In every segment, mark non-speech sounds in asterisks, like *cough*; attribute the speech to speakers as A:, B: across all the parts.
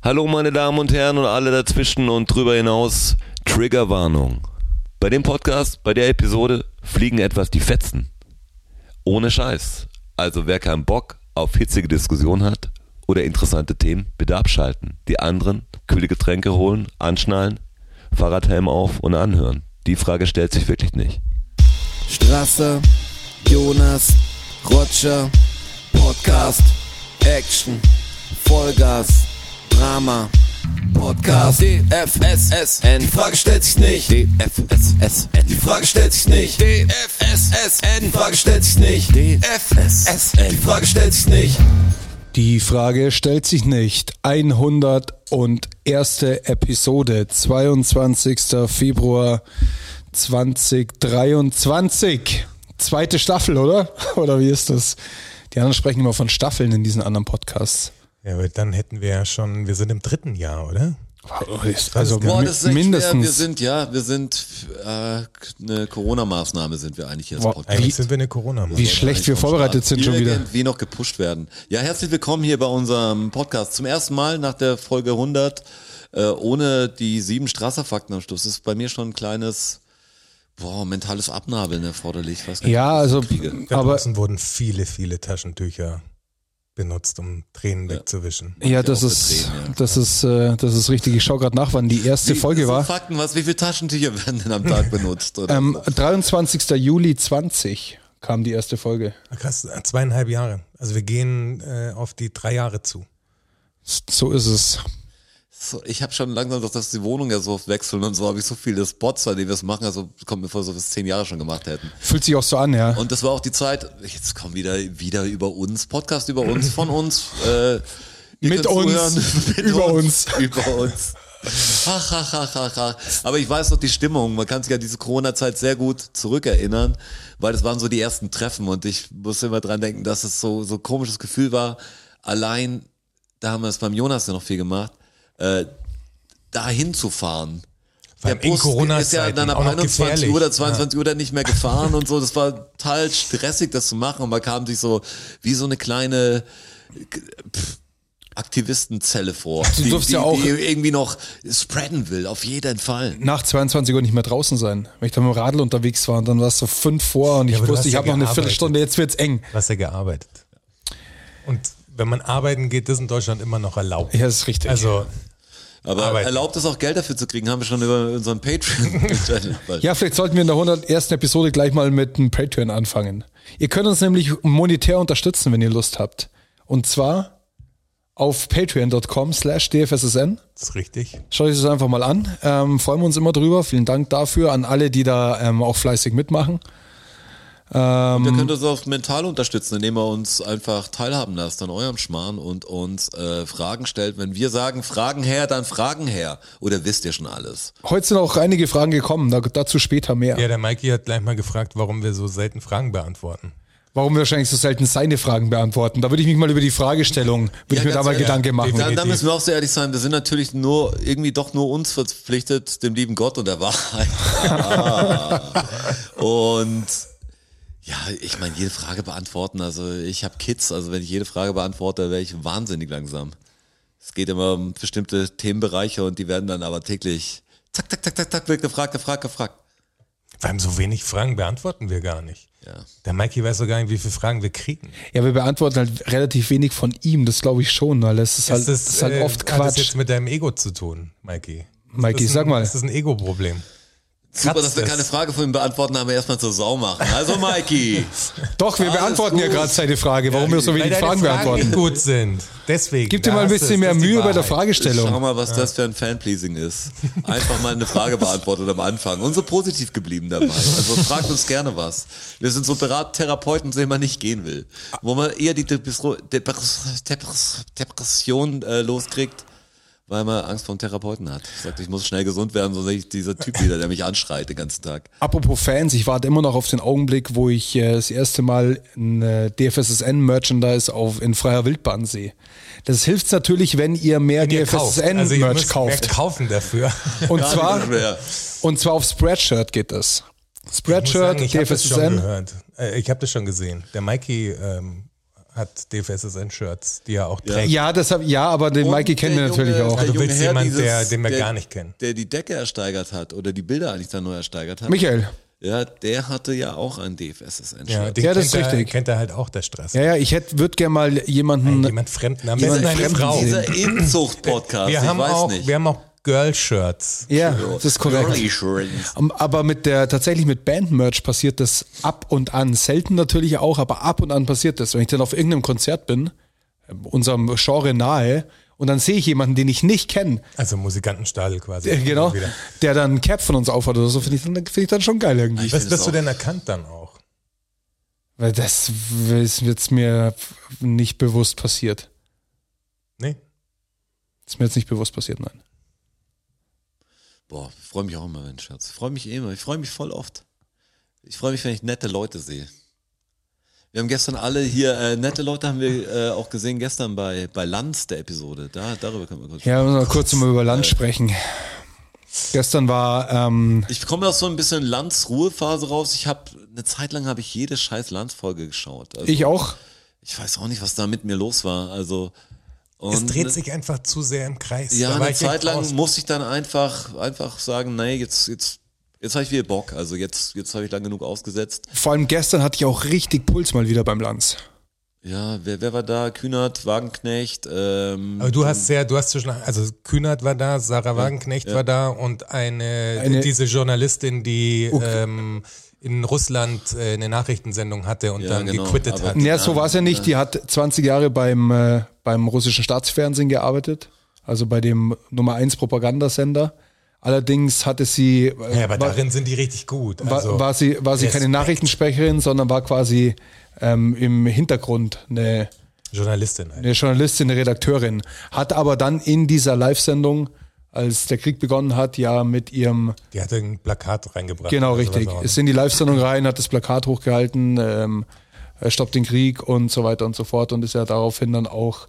A: Hallo meine Damen und Herren und alle dazwischen und drüber hinaus, Triggerwarnung. Bei dem Podcast, bei der Episode fliegen etwas die Fetzen. Ohne Scheiß. Also wer keinen Bock auf hitzige Diskussionen hat oder interessante Themen, bitte abschalten. Die anderen, kühle Getränke holen, anschnallen, Fahrradhelm auf und anhören. Die Frage stellt sich wirklich nicht.
B: Strasser, Jonas, Roger, Podcast, Action, Vollgas, Drama, Podcast, DFSSN, die Frage stellt sich nicht, DFSSN, die Frage stellt sich nicht, DFSSN, die Frage stellt sich nicht, DFSSN, die Frage stellt sich nicht.
C: Die Frage stellt sich nicht. 101. Episode, 22. Februar 2023. Zweite Staffel, oder? *laughs* Oder wie ist das? Die anderen sprechen immer von Staffeln in diesen anderen Podcasts.
D: Ja, aber dann hätten wir ja schon, wir sind im dritten Jahr, oder?
C: Also
E: Boah, das ist
C: mindestens.
E: Schwer. Wir sind, ja, wir sind äh, eine Corona-Maßnahme sind wir eigentlich hier Podcast.
D: Eigentlich sind wir eine corona
C: wie schlecht wir vorbereitet sind schon wieder.
E: Wie noch gepusht werden. Ja, herzlich willkommen hier bei unserem Podcast. Zum ersten Mal nach der Folge 100 äh, ohne die sieben Strasserfakten am Schluss. Das ist bei mir schon ein kleines boah, mentales Abnabeln erforderlich. Nicht,
C: Ja, also.
D: Da
C: aber
D: wurden viele, viele Taschentücher benutzt, um Tränen wegzuwischen.
C: ja, das ist,
E: Tränen, ja,
C: das ist, äh, das ist richtig. Ich schaue gerade nach, wann die erste
E: Wie-
C: Folge war.
E: Fakten, was, wie viele Taschentücher *laughs* werden denn am Tag *laughs* benutzt? Oder?
C: Ähm, 23. Juli 20 kam die erste Folge.
D: Ah, Krass, zweieinhalb Jahre. Also wir gehen äh, auf die drei Jahre zu.
C: So ist es.
E: So, ich habe schon langsam, dass das die Wohnung ja so oft wechseln und so habe ich so viele Spots, an denen wir es machen, also kommt mir vor, so bis zehn Jahre schon gemacht hätten.
C: Fühlt sich auch so an, ja.
E: Und das war auch die Zeit, jetzt kommt wieder, wieder über uns, Podcast über uns, von uns. Äh, *laughs*
C: Mit uns,
E: zuhören. Mit
C: über uns.
E: Über uns. Ach, ach, ach, ach, ach. Aber ich weiß noch die Stimmung. Man kann sich an diese Corona-Zeit sehr gut zurückerinnern, weil das waren so die ersten Treffen und ich muss immer dran denken, dass es so, so ein komisches Gefühl war. Allein, da haben wir es beim Jonas ja noch viel gemacht, äh, dahin zu fahren.
D: Vor allem in
E: ist ja dann ab
D: auch noch
E: 21
D: gefährlich.
E: Uhr oder 22 Uhr dann nicht mehr gefahren und so. Das war total stressig, das zu machen. Und man kam sich so wie so eine kleine pff, Aktivistenzelle vor, die,
C: durfst
E: die,
C: ja auch-
E: die irgendwie noch spreaden will, auf jeden Fall.
C: nach 22 Uhr nicht mehr draußen sein. Wenn ich dann mit dem Radl unterwegs war und dann war es so fünf vor und ich
D: du
C: wusste, ich
D: ja
C: habe noch eine. Viertelstunde, jetzt wird's eng.
D: Du hast ja gearbeitet. Und wenn man arbeiten geht, ist in Deutschland immer noch erlaubt.
C: Ja, das ist richtig.
D: Also
E: Aber
D: Arbeiten.
E: erlaubt es auch Geld dafür zu kriegen, haben wir schon über unseren Patreon. *laughs*
C: ja, vielleicht sollten wir in der 101. Episode gleich mal mit einem Patreon anfangen. Ihr könnt uns nämlich monetär unterstützen, wenn ihr Lust habt. Und zwar auf patreon.com slash dfssn.
D: das ist richtig.
C: Schaut euch das einfach mal an. Ähm, freuen wir uns immer drüber. Vielen Dank dafür an alle, die da ähm, auch fleißig mitmachen.
E: Ihr könnt uns auch mental unterstützen, indem ihr uns einfach teilhaben lasst an eurem Schmarrn und uns äh, Fragen stellt. Wenn wir sagen, Fragen her, dann Fragen her. Oder wisst ihr schon alles?
C: Heute sind auch einige Fragen gekommen, da, dazu später mehr.
D: Ja, der Mikey hat gleich mal gefragt, warum wir so selten Fragen beantworten.
C: Warum wir wahrscheinlich so selten seine Fragen beantworten. Da würde ich mich mal über die Fragestellung, würde ich mir da mal
E: ehrlich,
C: Gedanken machen.
E: Da, da müssen wir auch sehr ehrlich sein. Wir sind natürlich nur irgendwie doch nur uns verpflichtet, dem lieben Gott und der Wahrheit. *laughs* Ah. und ja, ich meine, jede Frage beantworten. Also ich habe Kids, also wenn ich jede Frage beantworte, wäre ich wahnsinnig langsam. Es geht immer um bestimmte Themenbereiche und die werden dann aber täglich zack, zack, zack, zack, zack, wird gefragt, gefragt, gefragt.
D: Vor allem so wenig Fragen beantworten wir gar nicht.
E: Ja.
D: Der Mikey weiß doch gar nicht, wie viele Fragen wir kriegen.
C: Ja, wir beantworten halt relativ wenig von ihm, das glaube ich schon, weil es ist halt,
D: Ist
C: das
D: das,
C: ist halt
D: äh,
C: oft
D: Hat das
C: Quatsch.
D: jetzt mit deinem Ego zu tun, Mikey?
C: Mikey,
D: Ist das
C: sag
D: ein,
C: mal.
D: Ist das ein Ego-Problem?
E: Super,
D: Kratzt
E: dass wir keine Frage von ihm beantworten, aber erstmal zur Sau machen. Also Mikey. *laughs*
C: Doch, wir
E: Alles
C: beantworten ja
E: gut.
C: gerade seine Frage, warum wir so wenig
D: deine
C: Fragen beantworten.
D: gut sind. Deswegen.
C: Gib dir mal ein bisschen mehr Mühe bei der
D: Wahrheit.
E: Schau
C: Fragestellung.
E: mal, was das für ein Fanpleasing ist. Einfach mal eine Frage beantwortet am Anfang und so positiv geblieben dabei. Also fragt uns gerne was. Wir sind so Berat Therapeuten, zu denen man nicht gehen will. Wo man eher die Depres- Depres- Depres- Depression äh, loskriegt, weil man Angst vor dem Therapeuten hat. Sagt, ich muss schnell gesund werden, sonst ich dieser Typ wieder, der mich anschreit den ganzen Tag.
C: Apropos Fans, ich warte immer noch auf den Augenblick, wo ich äh, das erste Mal ein äh, DFSSN-Merchandise auf in freier Wildbahn sehe. Das hilft natürlich, wenn ihr mehr
D: Ihr kauft. Also ihr
C: DFSSN-Merch
D: müsst
C: kauft.
D: mehr kaufen dafür. *laughs*
C: Und
E: Gar
C: zwar, und zwar auf Spreadshirt geht das.
D: Ich muss
C: Spreadshirt,
D: sagen, ich habe das schon
C: DFSSN.
D: gehört. Äh, Ich habe das schon gesehen. Der Mikey ähm, hat DFSSN-Shirts, die er auch trägt.
C: Ja, das hab, ja, aber den
E: Und
C: Mikey kennen wir natürlich auch.
E: der
D: Du willst
E: Herr,
D: jemanden,
E: dieses-
D: der- den wir
E: der-
D: gar nicht kennen.
E: Der die Decke ersteigert hat oder die Bilder eigentlich dann neu ersteigert hat.
C: Michael.
E: Ja, der hatte ja auch ein DFSSN-Shirt.
D: Ja, den
C: Ja, das
D: kennt
C: ist
D: er,
C: richtig.
D: kennt er halt auch, der Stress.
C: Ja, ja, ich hätte, würde gerne mal jemanden.
D: Jemand Fremden, am
C: Jemand Fremden
D: Frau.
E: Dieser Inzucht-Podcast,
D: Wir
E: ich
D: haben,
E: weiß
D: auch,
E: nicht.
D: wir haben auch Girl-Shirts.
C: ja, das ist korrekt. Um, Aber mit der, tatsächlich mit Bandmerch passiert das ab und an. Selten natürlich auch, aber ab und an passiert das. Wenn ich dann auf irgendeinem Konzert bin, äh, unserem Genre nahe, und dann sehe ich jemanden, den ich nicht kenne,
D: Also Musikantenstadel quasi.
C: äh, genau, der dann ein Cap von uns aufhat oder so, finde ich, dann- finde ich dann schon geil irgendwie.
E: Ich
D: Was
E: find
D: bist
E: es
D: du denn erkannt dann auch?
C: Weil das ist jetzt mir nicht bewusst passiert.
D: Nee?
C: ist mir jetzt nicht bewusst passiert, nein.
E: Boah, ich freue mich auch immer, wenn Schatz. Ich freue mich eh immer. Ich freue mich voll oft. Ich freue mich, wenn ich nette Leute sehe. Wir haben gestern alle hier, äh, nette Leute haben wir äh, auch gesehen gestern bei, bei Lanz, der Episode. Da, darüber können wir kurz
C: Ja, müssen wir kurz mal über Land sprechen. Gestern war, ähm,
E: Ich komme aus so ein bisschen Lanz-Ruhephase raus. Ich habe, eine Zeit lang habe ich jede scheiß Lanz-Folge geschaut. Also,
C: ich auch.
E: Ich weiß auch nicht, was da mit mir los war. Also,
D: Es
E: und
D: dreht sich einfach zu sehr im Kreis.
E: Ja, eine Zeit lang
D: raus.
E: musste ich dann einfach, einfach sagen, nee, jetzt, jetzt, jetzt habe ich wieder Bock. Also jetzt, jetzt habe ich lang genug ausgesetzt.
C: Vor allem gestern hatte ich auch richtig Puls mal wieder beim Lanz.
E: Ja, wer, wer war da? Kühnert, Wagenknecht, ähm,
D: Aber du hast sehr, du hast zwischen, also Kühnert war da, Sarah Wagenknecht war da und eine,
C: Eine-
D: diese Journalistin, die ähm, in Russland äh, eine Nachrichtensendung hatte und
E: Ja,
D: dann
E: genau,
D: gequittet
E: aber-
D: hat.
C: Ja, so war es ja nicht. Die hat 20 Jahre beim, äh, beim russischen Staatsfernsehen gearbeitet, also bei dem Nummer 1 Propagandasender. Allerdings hatte sie, äh,
D: Ja, aber
C: war,
D: darin sind die richtig gut.
C: war,
D: Also,
C: war sie, war sie keine. Nachrichtensprecherin, sondern war quasi ähm, im Hintergrund eine,
D: Journalistin. Halt.
C: eine Journalistin, eine Redakteurin. Hat aber dann in dieser Live-Sendung, als der Krieg begonnen hat, ja mit ihrem
D: Die hatte ein Plakat reingebracht.
C: Genau,
D: oder
C: richtig. Ist in die Live-Sendung rein, hat das Plakat hochgehalten, ähm, er stoppt den Krieg und so weiter und so fort und ist ja daraufhin dann auch,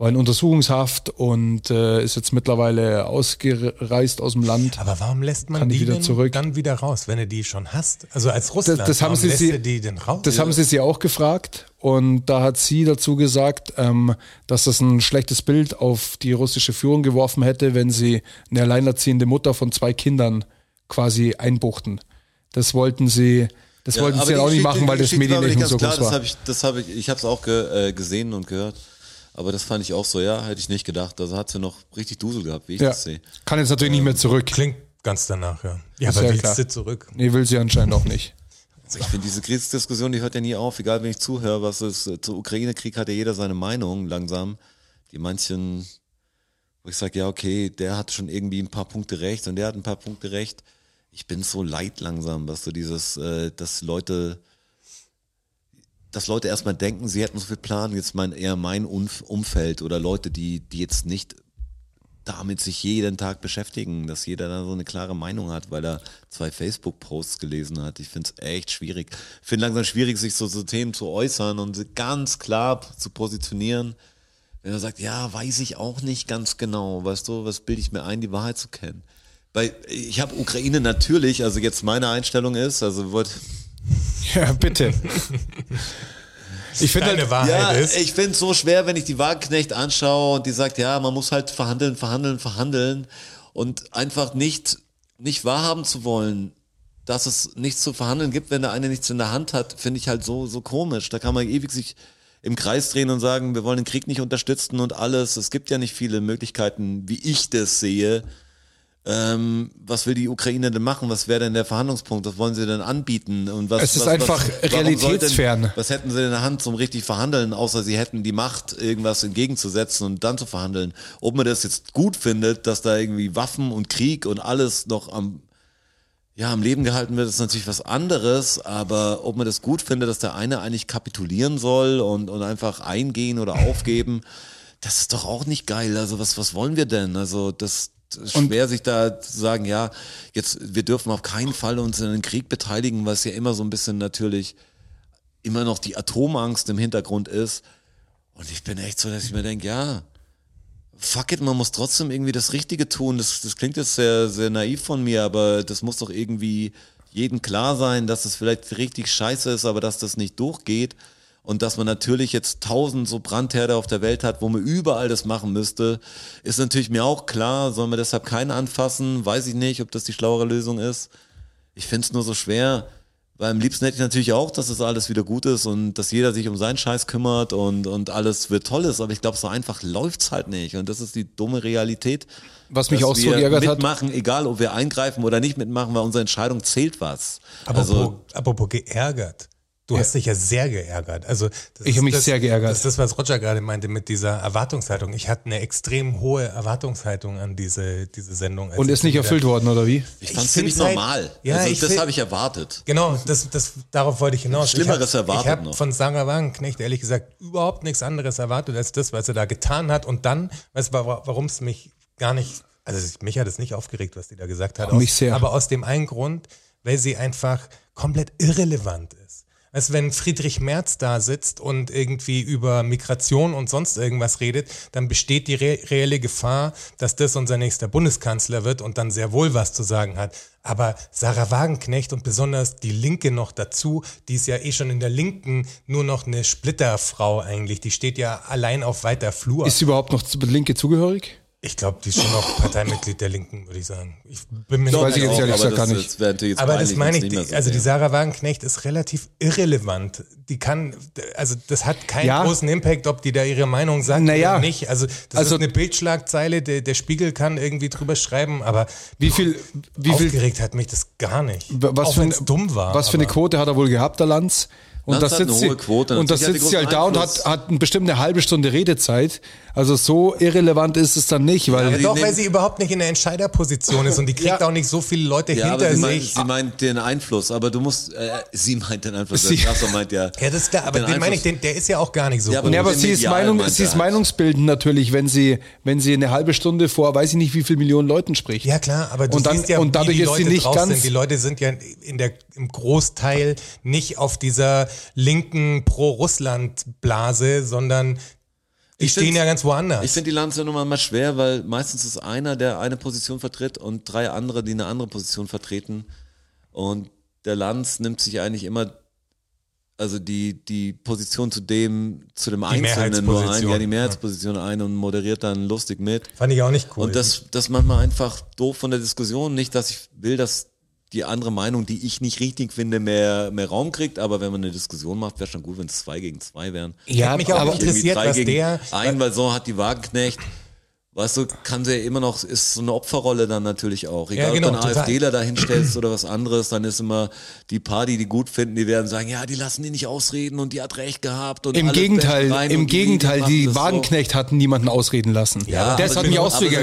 C: war in Untersuchungshaft und äh, ist jetzt mittlerweile ausgereist aus dem Land.
D: Aber warum lässt man
C: Kann die wieder
D: denn
C: zurück?
D: dann wieder raus, wenn du die schon hast? Also als Russland,
C: Das, das haben
D: warum
C: sie
D: lässt
C: sie,
D: die denn raus?
C: das haben sie sie auch gefragt und da hat sie dazu gesagt, ähm, dass das ein schlechtes Bild auf die russische Führung geworfen hätte, wenn sie eine alleinerziehende Mutter von zwei Kindern quasi einbuchten. Das wollten sie, das
E: Ja,
C: wollten sie auch nicht machen, weil
E: die
C: das
E: aber
C: Medienecho
E: nicht
C: so groß
E: klar,
C: war.
E: Das hab ich, das habe ich, ich habe es auch ge, äh, gesehen und gehört. Aber das fand ich auch so, ja, hätte ich nicht gedacht. Also hat sie noch richtig Dusel gehabt, wie ich
C: Ja,
E: das sehe.
C: kann jetzt natürlich nicht mehr zurück.
D: Klingt ganz danach, ja. Ja,
C: Ist
D: aber
C: ja
D: willst
C: klar.
D: du zurück?
C: Nee, will sie anscheinend auch nicht.
E: Also ich finde, diese Kriegsdiskussion, die hört ja nie auf, egal wenn ich zuhöre, was ist, äh, zu Ukraine-Krieg hat ja jeder seine Meinung langsam. Die manchen, wo ich sage, ja, okay, der hat schon irgendwie ein paar Punkte recht und der hat ein paar Punkte recht. Ich bin so leid langsam, dass du dieses, äh, dass Leute, dass Leute erstmal denken, sie hätten so viel Plan, jetzt mein, eher mein Umf- Umfeld oder Leute, die, die jetzt nicht damit sich jeden Tag beschäftigen, dass jeder da so eine klare Meinung hat, weil er zwei Facebook-Posts gelesen hat. Ich finde es echt schwierig. Ich finde langsam schwierig, sich so, so Themen zu äußern und ganz klar zu positionieren. Wenn er sagt, ja, weiß ich auch nicht ganz genau, weißt du, was bilde ich mir ein, die Wahrheit zu kennen. Weil ich habe Ukraine natürlich, also jetzt meine Einstellung ist, also wird, *laughs*
C: Ja, bitte. Ich finde halt,
D: Wahrheit
E: ja,
D: ist.
E: ich finde es so schwer, wenn ich die Wagenknecht anschaue und die sagt, ja, man muss halt verhandeln, verhandeln, verhandeln und einfach nicht, nicht wahrhaben zu wollen, dass es nichts zu verhandeln gibt, wenn der eine nichts in der Hand hat, finde ich halt so, so komisch. Da kann man ewig sich im Kreis drehen und sagen, wir wollen den Krieg nicht unterstützen und alles. Es gibt ja nicht viele Möglichkeiten, wie ich das sehe. Ähm, was will die Ukraine denn machen? Was wäre denn der Verhandlungspunkt? Was wollen sie denn anbieten? Und was,
C: Es ist
E: was,
C: einfach
E: was,
C: realitätsfern.
E: denn- was hätten sie in der Hand zum richtig verhandeln, außer sie hätten die Macht, irgendwas entgegenzusetzen und dann zu verhandeln? Ob man das jetzt gut findet, dass da irgendwie Waffen und Krieg und alles noch am, ja, am Leben gehalten wird, ist natürlich was anderes, aber ob man das gut findet, dass der eine eigentlich kapitulieren soll und, und einfach eingehen oder aufgeben, das ist doch auch nicht geil. Also was, was wollen wir denn? Also das, das ist schwer, sich da zu sagen, ja, jetzt, wir dürfen auf keinen Fall uns in den Krieg beteiligen, was ja immer so ein bisschen natürlich immer noch die Atomangst im Hintergrund ist. Und ich bin echt so, dass ich mir denke, ja, fuck it, man muss trotzdem irgendwie das Richtige tun. Das, das klingt jetzt sehr, sehr naiv von mir, aber das muss doch irgendwie jedem klar sein, dass es vielleicht richtig scheiße ist, aber dass das nicht durchgeht. Und dass man natürlich jetzt tausend so Brandherde auf der Welt hat, wo man überall das machen müsste, ist natürlich mir auch klar. Sollen wir deshalb keinen anfassen? Weiß ich nicht, ob das die schlauere Lösung ist. Ich finde es nur so schwer, weil am liebsten hätte ich natürlich auch, dass das alles wieder gut ist und dass jeder sich um seinen Scheiß kümmert und, und alles wird toll ist. Aber ich glaube, so einfach läuft's halt nicht. Und das ist die dumme Realität.
C: Was mich
E: dass
C: auch so
E: wir
C: geärgert hat-
E: mitmachen, egal ob wir eingreifen oder nicht mitmachen, weil unsere Entscheidung zählt was.
D: Apropos,
E: also,
D: apropos geärgert. Du hast dich ja sehr geärgert. Also das
C: Ich
D: ist
C: hab mich
D: das,
C: sehr geärgert.
D: Das ist das, was Roger gerade meinte mit dieser Erwartungshaltung. Ich hatte eine extrem hohe Erwartungshaltung an diese, diese Sendung.
C: Und ist nicht erfüllt worden, oder wie?
E: ich fand es ziemlich
D: halt-
E: normal.
D: Ja,
E: also,
D: ich
E: das habe ich erwartet.
D: Genau, das, das, darauf wollte ich hinaus.
E: Schlimmeres
D: ich hab,
E: erwartet
D: Ich habe
E: noch.
D: von Sarah Wagenknecht ehrlich gesagt überhaupt nichts anderes erwartet als das, was sie da getan hat. Und dann, weißt du, wa- warum es mich gar nicht, also mich hat es nicht aufgeregt, was die da gesagt hat.
C: Auch mich
D: aus,
C: sehr.
D: Aber aus dem einen Grund, weil sie einfach komplett irrelevant ist. Als wenn Friedrich Merz da sitzt und irgendwie über Migration und sonst irgendwas redet, dann besteht die re reelle Gefahr, dass das unser nächster Bundeskanzler wird und dann sehr wohl was zu sagen hat. Aber Sarah Wagenknecht und besonders die Linke noch dazu, die ist ja eh schon in der Linken nur noch eine Splitterfrau eigentlich. Die steht ja allein auf weiter Flur.
C: Ist sie überhaupt noch Linke zugehörig?
D: Ich glaube, die ist schon noch Parteimitglied der Linken, würde ich sagen. Ich bin mir
C: Das
D: nicht
C: weiß ich jetzt
D: sicher.
C: ehrlich
E: aber
C: gesagt gar
E: das,
C: nicht.
E: das
D: Aber das meine ich, die,
E: so
D: also die. Sarah Wagenknecht ist relativ irrelevant. Die kann, also das hat keinen
C: Ja.
D: großen Impact, ob die da ihre Meinung sagt
C: Naja.
D: oder nicht. Also das
C: Also-
D: ist eine Bildschlagzeile, der, der Spiegel kann irgendwie drüber schreiben, aber
C: Wie viel, wie viel,
D: aufgeregt hat mich das gar nicht.
C: was
D: Auch
C: für,
D: wenn es
C: ein-
D: dumm war.
C: was für eine Quote hat er wohl gehabt, der Lanz? Und
E: Lanz
C: da
E: hat eine
C: sitzt sie,
E: hohe Quote,
C: und da
E: natürlich hat
C: sitzt sie halt da und hat, hat bestimmt eine halbe Stunde Redezeit. Also so irrelevant ist es dann nicht, weil
D: Ja, doch, weil sie überhaupt nicht in der Entscheiderposition ist und die kriegt *laughs* auch nicht so viele Leute
E: Ja, aber
D: hinter
E: sie meint,
D: sich.
E: sie meint den Einfluss, aber du musst, äh, sie meint den Einfluss,
C: Sie-
E: der Straße meint ja.
D: ja, das ist klar, aber
E: den
D: den meine ich, den, der ist ja auch gar nicht so
E: Ja, aber
D: gut.
C: Ja, aber sie ist, Meinung,
E: meint
C: sie ist
E: halt.
C: meinungsbildend natürlich, wenn sie, wenn sie eine halbe Stunde vor, weiß ich nicht, wie viel Millionen Leuten spricht.
D: Ja klar, aber du
C: Und dann-
D: siehst ja,
C: und dadurch
D: wie die
C: ist
D: Leute
C: sie nicht ganz-
D: sind. Die Leute sind ja in der, im Großteil nicht auf dieser linken Pro-Russland-Blase, sondern die
E: Ich
D: stehen ja ganz woanders.
E: Ich finde die Landsnummer mal schwer, weil meistens ist einer, der eine Position vertritt und drei andere, die eine andere Position vertreten. Und der Lanz nimmt sich eigentlich immer, also die, die Position zu dem, zu dem Einzelnen nur ein, ja, die Mehrheitsposition ein und moderiert dann lustig mit.
D: Fand ich auch nicht cool.
E: Und das, das manchmal einfach doof von der Diskussion. Nicht, dass ich will, dass die andere Meinung, die ich nicht richtig finde, mehr, mehr Raum kriegt, aber wenn man eine Diskussion macht, wäre schon gut, wenn es zwei gegen zwei wären.
C: Ja,
D: mich auch
C: aber-
E: Irgendwie
D: interessiert, was
E: gegen
D: der,
E: ein, weil so hat die Wagenknecht, weißt du, kann sie ja immer noch, ist so eine Opferrolle dann natürlich auch. Egal,
D: Ja, genau,
E: ob du einen
D: total.
E: AfDler da hinstellst oder was anderes, dann ist immer die paar, die die gut finden, die werden sagen, ja, die lassen die nicht ausreden und die hat recht gehabt. Und
C: Im
E: alle
C: Gegenteil, im
E: und die
C: Gegenteil,
E: machen
C: die
E: das so.
C: Wagenknecht hatten niemanden ausreden lassen.
E: Ja,
C: das
E: aber
C: hat
E: sie
C: mich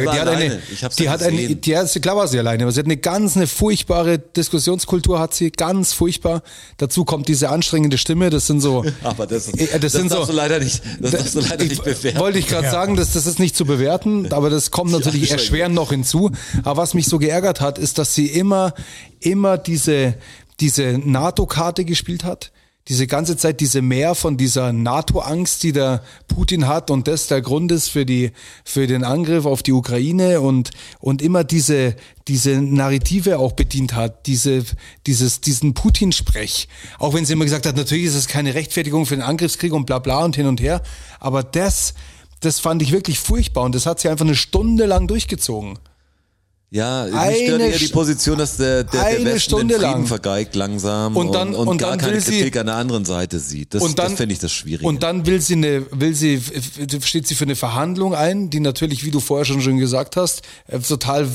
E: war
C: Die hat eine, die
E: ja
C: hat eine,
E: gesehen.
C: die hat, klar war sie alleine, aber sie hat eine ganz eine furchtbare Diskussionskultur hat sie, ganz furchtbar. Dazu kommt diese anstrengende Stimme, das sind so, *laughs*
E: Aber das, ist,
C: Äh, das
E: das,
C: sind
E: darfst
C: so-
E: du leider nicht, das darfst du leider
C: ich,
E: nicht bewerten.
C: wollte ich gerade sagen, dass das ist nicht zu bewerten, *laughs* aber das kommt natürlich erschwerend noch hinzu. Aber was mich so geärgert hat, ist, dass sie immer, immer diese, diese NATO-Karte gespielt hat. Diese ganze Zeit diese Mehr von dieser NATO-Angst, die der Putin hat und das der Grund ist für die, für den Angriff auf die Ukraine und, und immer diese, diese Narrative auch bedient hat, diese, dieses, diesen Putin-Sprech. Auch wenn sie immer gesagt hat, natürlich ist es keine Rechtfertigung für den Angriffskrieg und bla bla und hin und her. Aber das, das fand ich wirklich furchtbar und das hat sie einfach eine Stunde lang durchgezogen.
E: Ja, mich
C: Eine
E: stört eher die Position, dass der, der, der Westen
C: Stunde
E: den Frieden
C: lang.
E: vergeigt langsam
C: Und dann-
E: und,
C: und
E: gar
C: dann
E: keine
C: will sie-
E: Kritik an der anderen Seite sieht. Das,
C: und dann
E: das finde ich das Schwierige.
C: Und dann will sie eine, will sie, steht sie für eine Verhandlung ein, die natürlich, wie du vorher schon schon gesagt hast, äh, total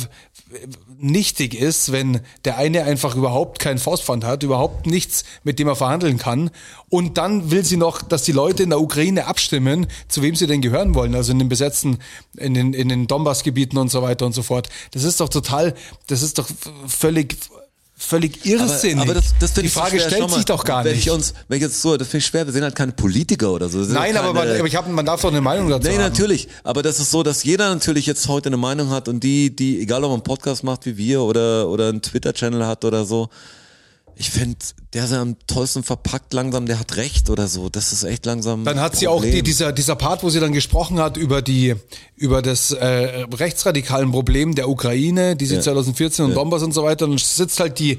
C: nichtig ist, wenn der eine einfach überhaupt kein Faustpfand hat, überhaupt nichts, mit dem er verhandeln kann. Und dann will sie noch, dass die Leute in der Ukraine abstimmen, zu wem sie denn gehören wollen, also in den besetzten, in den, in den Donbass-Gebieten und so weiter und so fort. Das ist doch total, das ist doch völlig, völlig irrsinnig.
E: Aber, aber das, das
C: die Frage
E: schwer.
C: stellt
E: mal,
C: sich doch gar
E: wenn
C: nicht.
E: Ich uns, wenn ich jetzt so, das finde ich schwer, wir sind halt keine Politiker oder so.
C: Nein, aber,
E: keine,
C: man, aber ich hab, man darf doch eine Meinung dazu
E: Nee,
C: haben.
E: natürlich. Aber das ist so, dass jeder natürlich jetzt heute eine Meinung hat und die, die, egal ob man einen Podcast macht wie wir oder, oder einen Twitter-Channel hat oder so, ich finde, der ist ja am tollsten verpackt langsam, der hat recht oder so. Das ist echt langsam.
C: Dann hat sie auch die, dieser, dieser Part, wo sie dann gesprochen hat über die, über das äh, rechtsradikalen Problem der Ukraine, die sie
E: Ja.
C: 2014 und Donbass und so weiter. Und sitzt halt die,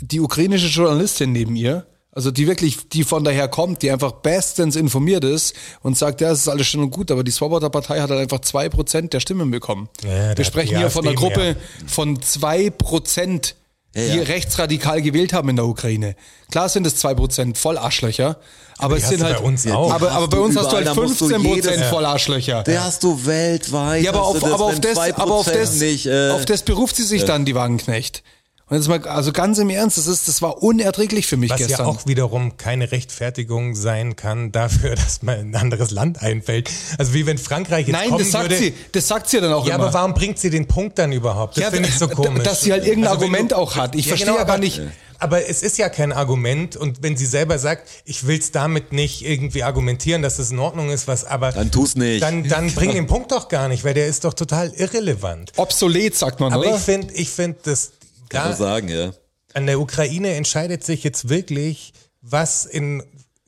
C: die ukrainische Journalistin neben ihr. Also die wirklich, die von daher kommt, die einfach bestens informiert ist und sagt, ja, es ist alles schön und gut, aber die Swoboda Partei hat halt einfach zwei Prozent der Stimmen bekommen.
D: Ja,
C: Wir sprechen hier von einer Gruppe
D: mehr.
C: von zwei Prozent, die
E: ja.
C: rechtsradikal gewählt haben in der Ukraine. Klar sind es zwei Prozent voll Arschlöcher, aber es sind halt,
D: bei uns auch.
C: aber,
E: Hast
C: aber bei
E: du
C: uns hast du halt
E: da musst du
C: 15 Prozent
E: jedes-
C: voll Arschlöcher.
E: Der hast du weltweit.
C: Ja, aber auf,
E: du das,
C: aber auf das,
E: 2%
C: aber auf das,
E: nicht, äh,
C: auf das beruft sie sich dann, die Wagenknecht. Und jetzt mal, also ganz im Ernst, das ist, das war unerträglich für mich
D: Was
C: gestern.
D: ja auch wiederum keine Rechtfertigung sein kann dafür, *laughs* dass man in ein anderes Land einfällt. Also wie wenn Frankreich jetzt
C: Nein,
D: kommen
C: das sagt
D: würde.
C: sie, das sagt sie dann auch
D: Ja,
C: immer.
D: aber warum bringt sie den Punkt dann überhaupt? Das
C: Ja,
D: finde ich so komisch.
C: dass sie halt irgendein
D: Also
C: Argument auch hat. Ich verstehe aber nicht-
D: Aber es ist ja kein Argument und wenn sie selber sagt, ich will es damit nicht irgendwie argumentieren, dass es in Ordnung ist, was aber
E: Dann tu's nicht.
D: Dann, dann *laughs* bring den Punkt doch gar nicht, weil der ist doch total irrelevant.
C: Obsolet, sagt man,
D: Aber
C: oder?
D: ich finde, ich finde, dass
E: kann
D: da
E: man sagen, ja.
D: an der Ukraine entscheidet sich jetzt wirklich, was in,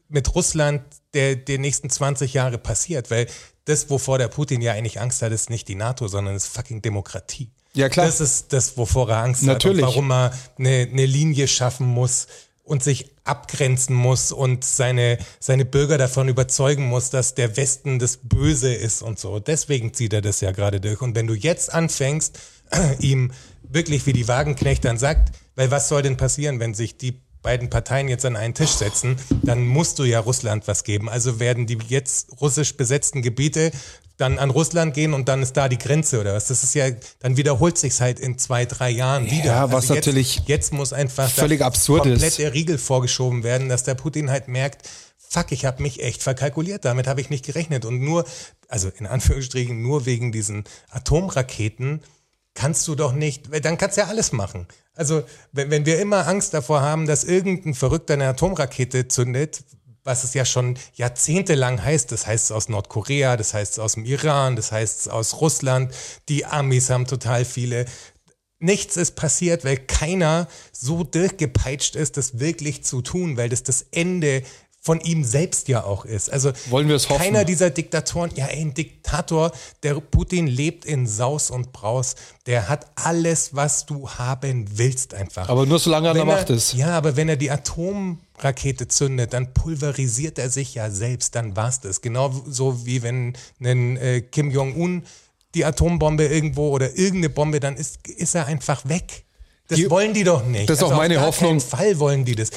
D: mit Russland der, der nächsten 20 Jahre passiert, weil das, wovor der Putin ja eigentlich Angst hat, ist nicht die NATO, sondern ist fucking Demokratie.
C: Ja, klar.
D: Das ist das, wovor er Angst
C: Natürlich.
D: hat und warum er eine, eine Linie schaffen muss und sich abgrenzen muss und seine, seine Bürger davon überzeugen muss, dass der Westen das Böse ist und so. Deswegen zieht er das ja gerade durch. Und wenn du jetzt anfängst, *clears throat* ihm wirklich wie die Wagenknecht dann sagt, weil was soll denn passieren, wenn sich die beiden Parteien jetzt an einen Tisch setzen, dann musst du ja Russland was geben. Also werden die jetzt russisch besetzten Gebiete dann an Russland gehen und dann ist da die Grenze oder was? Das ist ja, dann wiederholt sich's halt in zwei, drei Jahren wieder.
C: Ja, was
D: jetzt,
C: natürlich
D: jetzt muss einfach
C: völlig absurd
D: komplett
C: ist.
D: der Riegel vorgeschoben werden, dass der Putin halt merkt, fuck, ich habe mich echt verkalkuliert, damit habe ich nicht gerechnet und nur, also in Anführungsstrichen nur wegen diesen Atomraketen kannst du doch nicht, dann kannst du ja alles machen. Also wenn, wenn wir immer Angst davor haben, dass irgendein Verrückter eine Atomrakete zündet, was es ja schon jahrzehntelang heißt, das heißt es aus Nordkorea, das heißt es aus dem Iran, das heißt es aus Russland, die Amis haben total viele. Nichts ist passiert, weil keiner so durchgepeitscht ist, das wirklich zu tun, weil das das Ende von ihm selbst ja auch ist. Also
C: Wollen wir es hoffen?
D: keiner dieser Diktatoren, ja, ein Diktator, der Putin lebt in Saus und Braus, der hat alles, was du haben willst einfach.
C: Aber nur solange er an der Macht ist.
D: Ja, aber wenn er die Atomrakete zündet, dann pulverisiert er sich ja selbst, dann war's das. Genau so wie wenn ein äh, Kim Jong-un die Atombombe irgendwo oder irgendeine Bombe, dann ist, ist er einfach weg. Das
C: Die-
D: wollen die doch nicht.
C: Das ist auch
D: auf
C: meine Hoffnung.
D: keinen Fall wollen die das.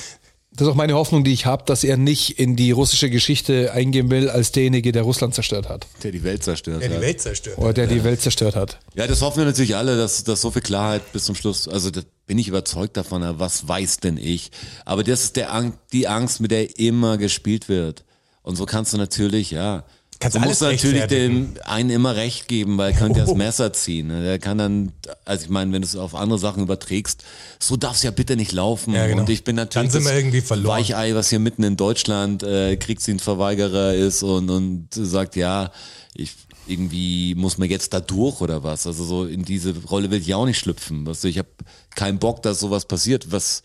C: Das ist auch meine Hoffnung, die ich habe, dass er nicht in die russische Geschichte eingehen will, als derjenige, der Russland zerstört hat.
E: Der die Welt zerstört
D: Der die
E: hat.
D: Welt zerstört.
C: Oder der die Welt zerstört hat.
E: Ja, das hoffen wir natürlich alle, dass, dass so viel Klarheit bis zum Schluss, also da bin ich überzeugt davon, aber was weiß denn ich? Aber das ist der, Ang- die Angst, mit der immer gespielt wird. Und so kannst du natürlich, ja,
D: Kannst
E: du musst natürlich dem einen immer recht geben, weil er könnte das
D: Oh.
E: Messer ziehen. ne? Der kann dann, also ich meine, wenn du es auf andere Sachen überträgst, so darf es ja bitte nicht laufen.
D: Ja, genau.
E: Und ich bin natürlich
D: Dann sind wir irgendwie verloren.
E: Weichei, was hier mitten in Deutschland äh, Kriegsdienstverweigerer ist und, und sagt, ja, ich irgendwie muss man jetzt da durch oder was. Also so in diese Rolle will ich auch nicht schlüpfen. Weißt du, ich habe keinen Bock, dass sowas passiert. Was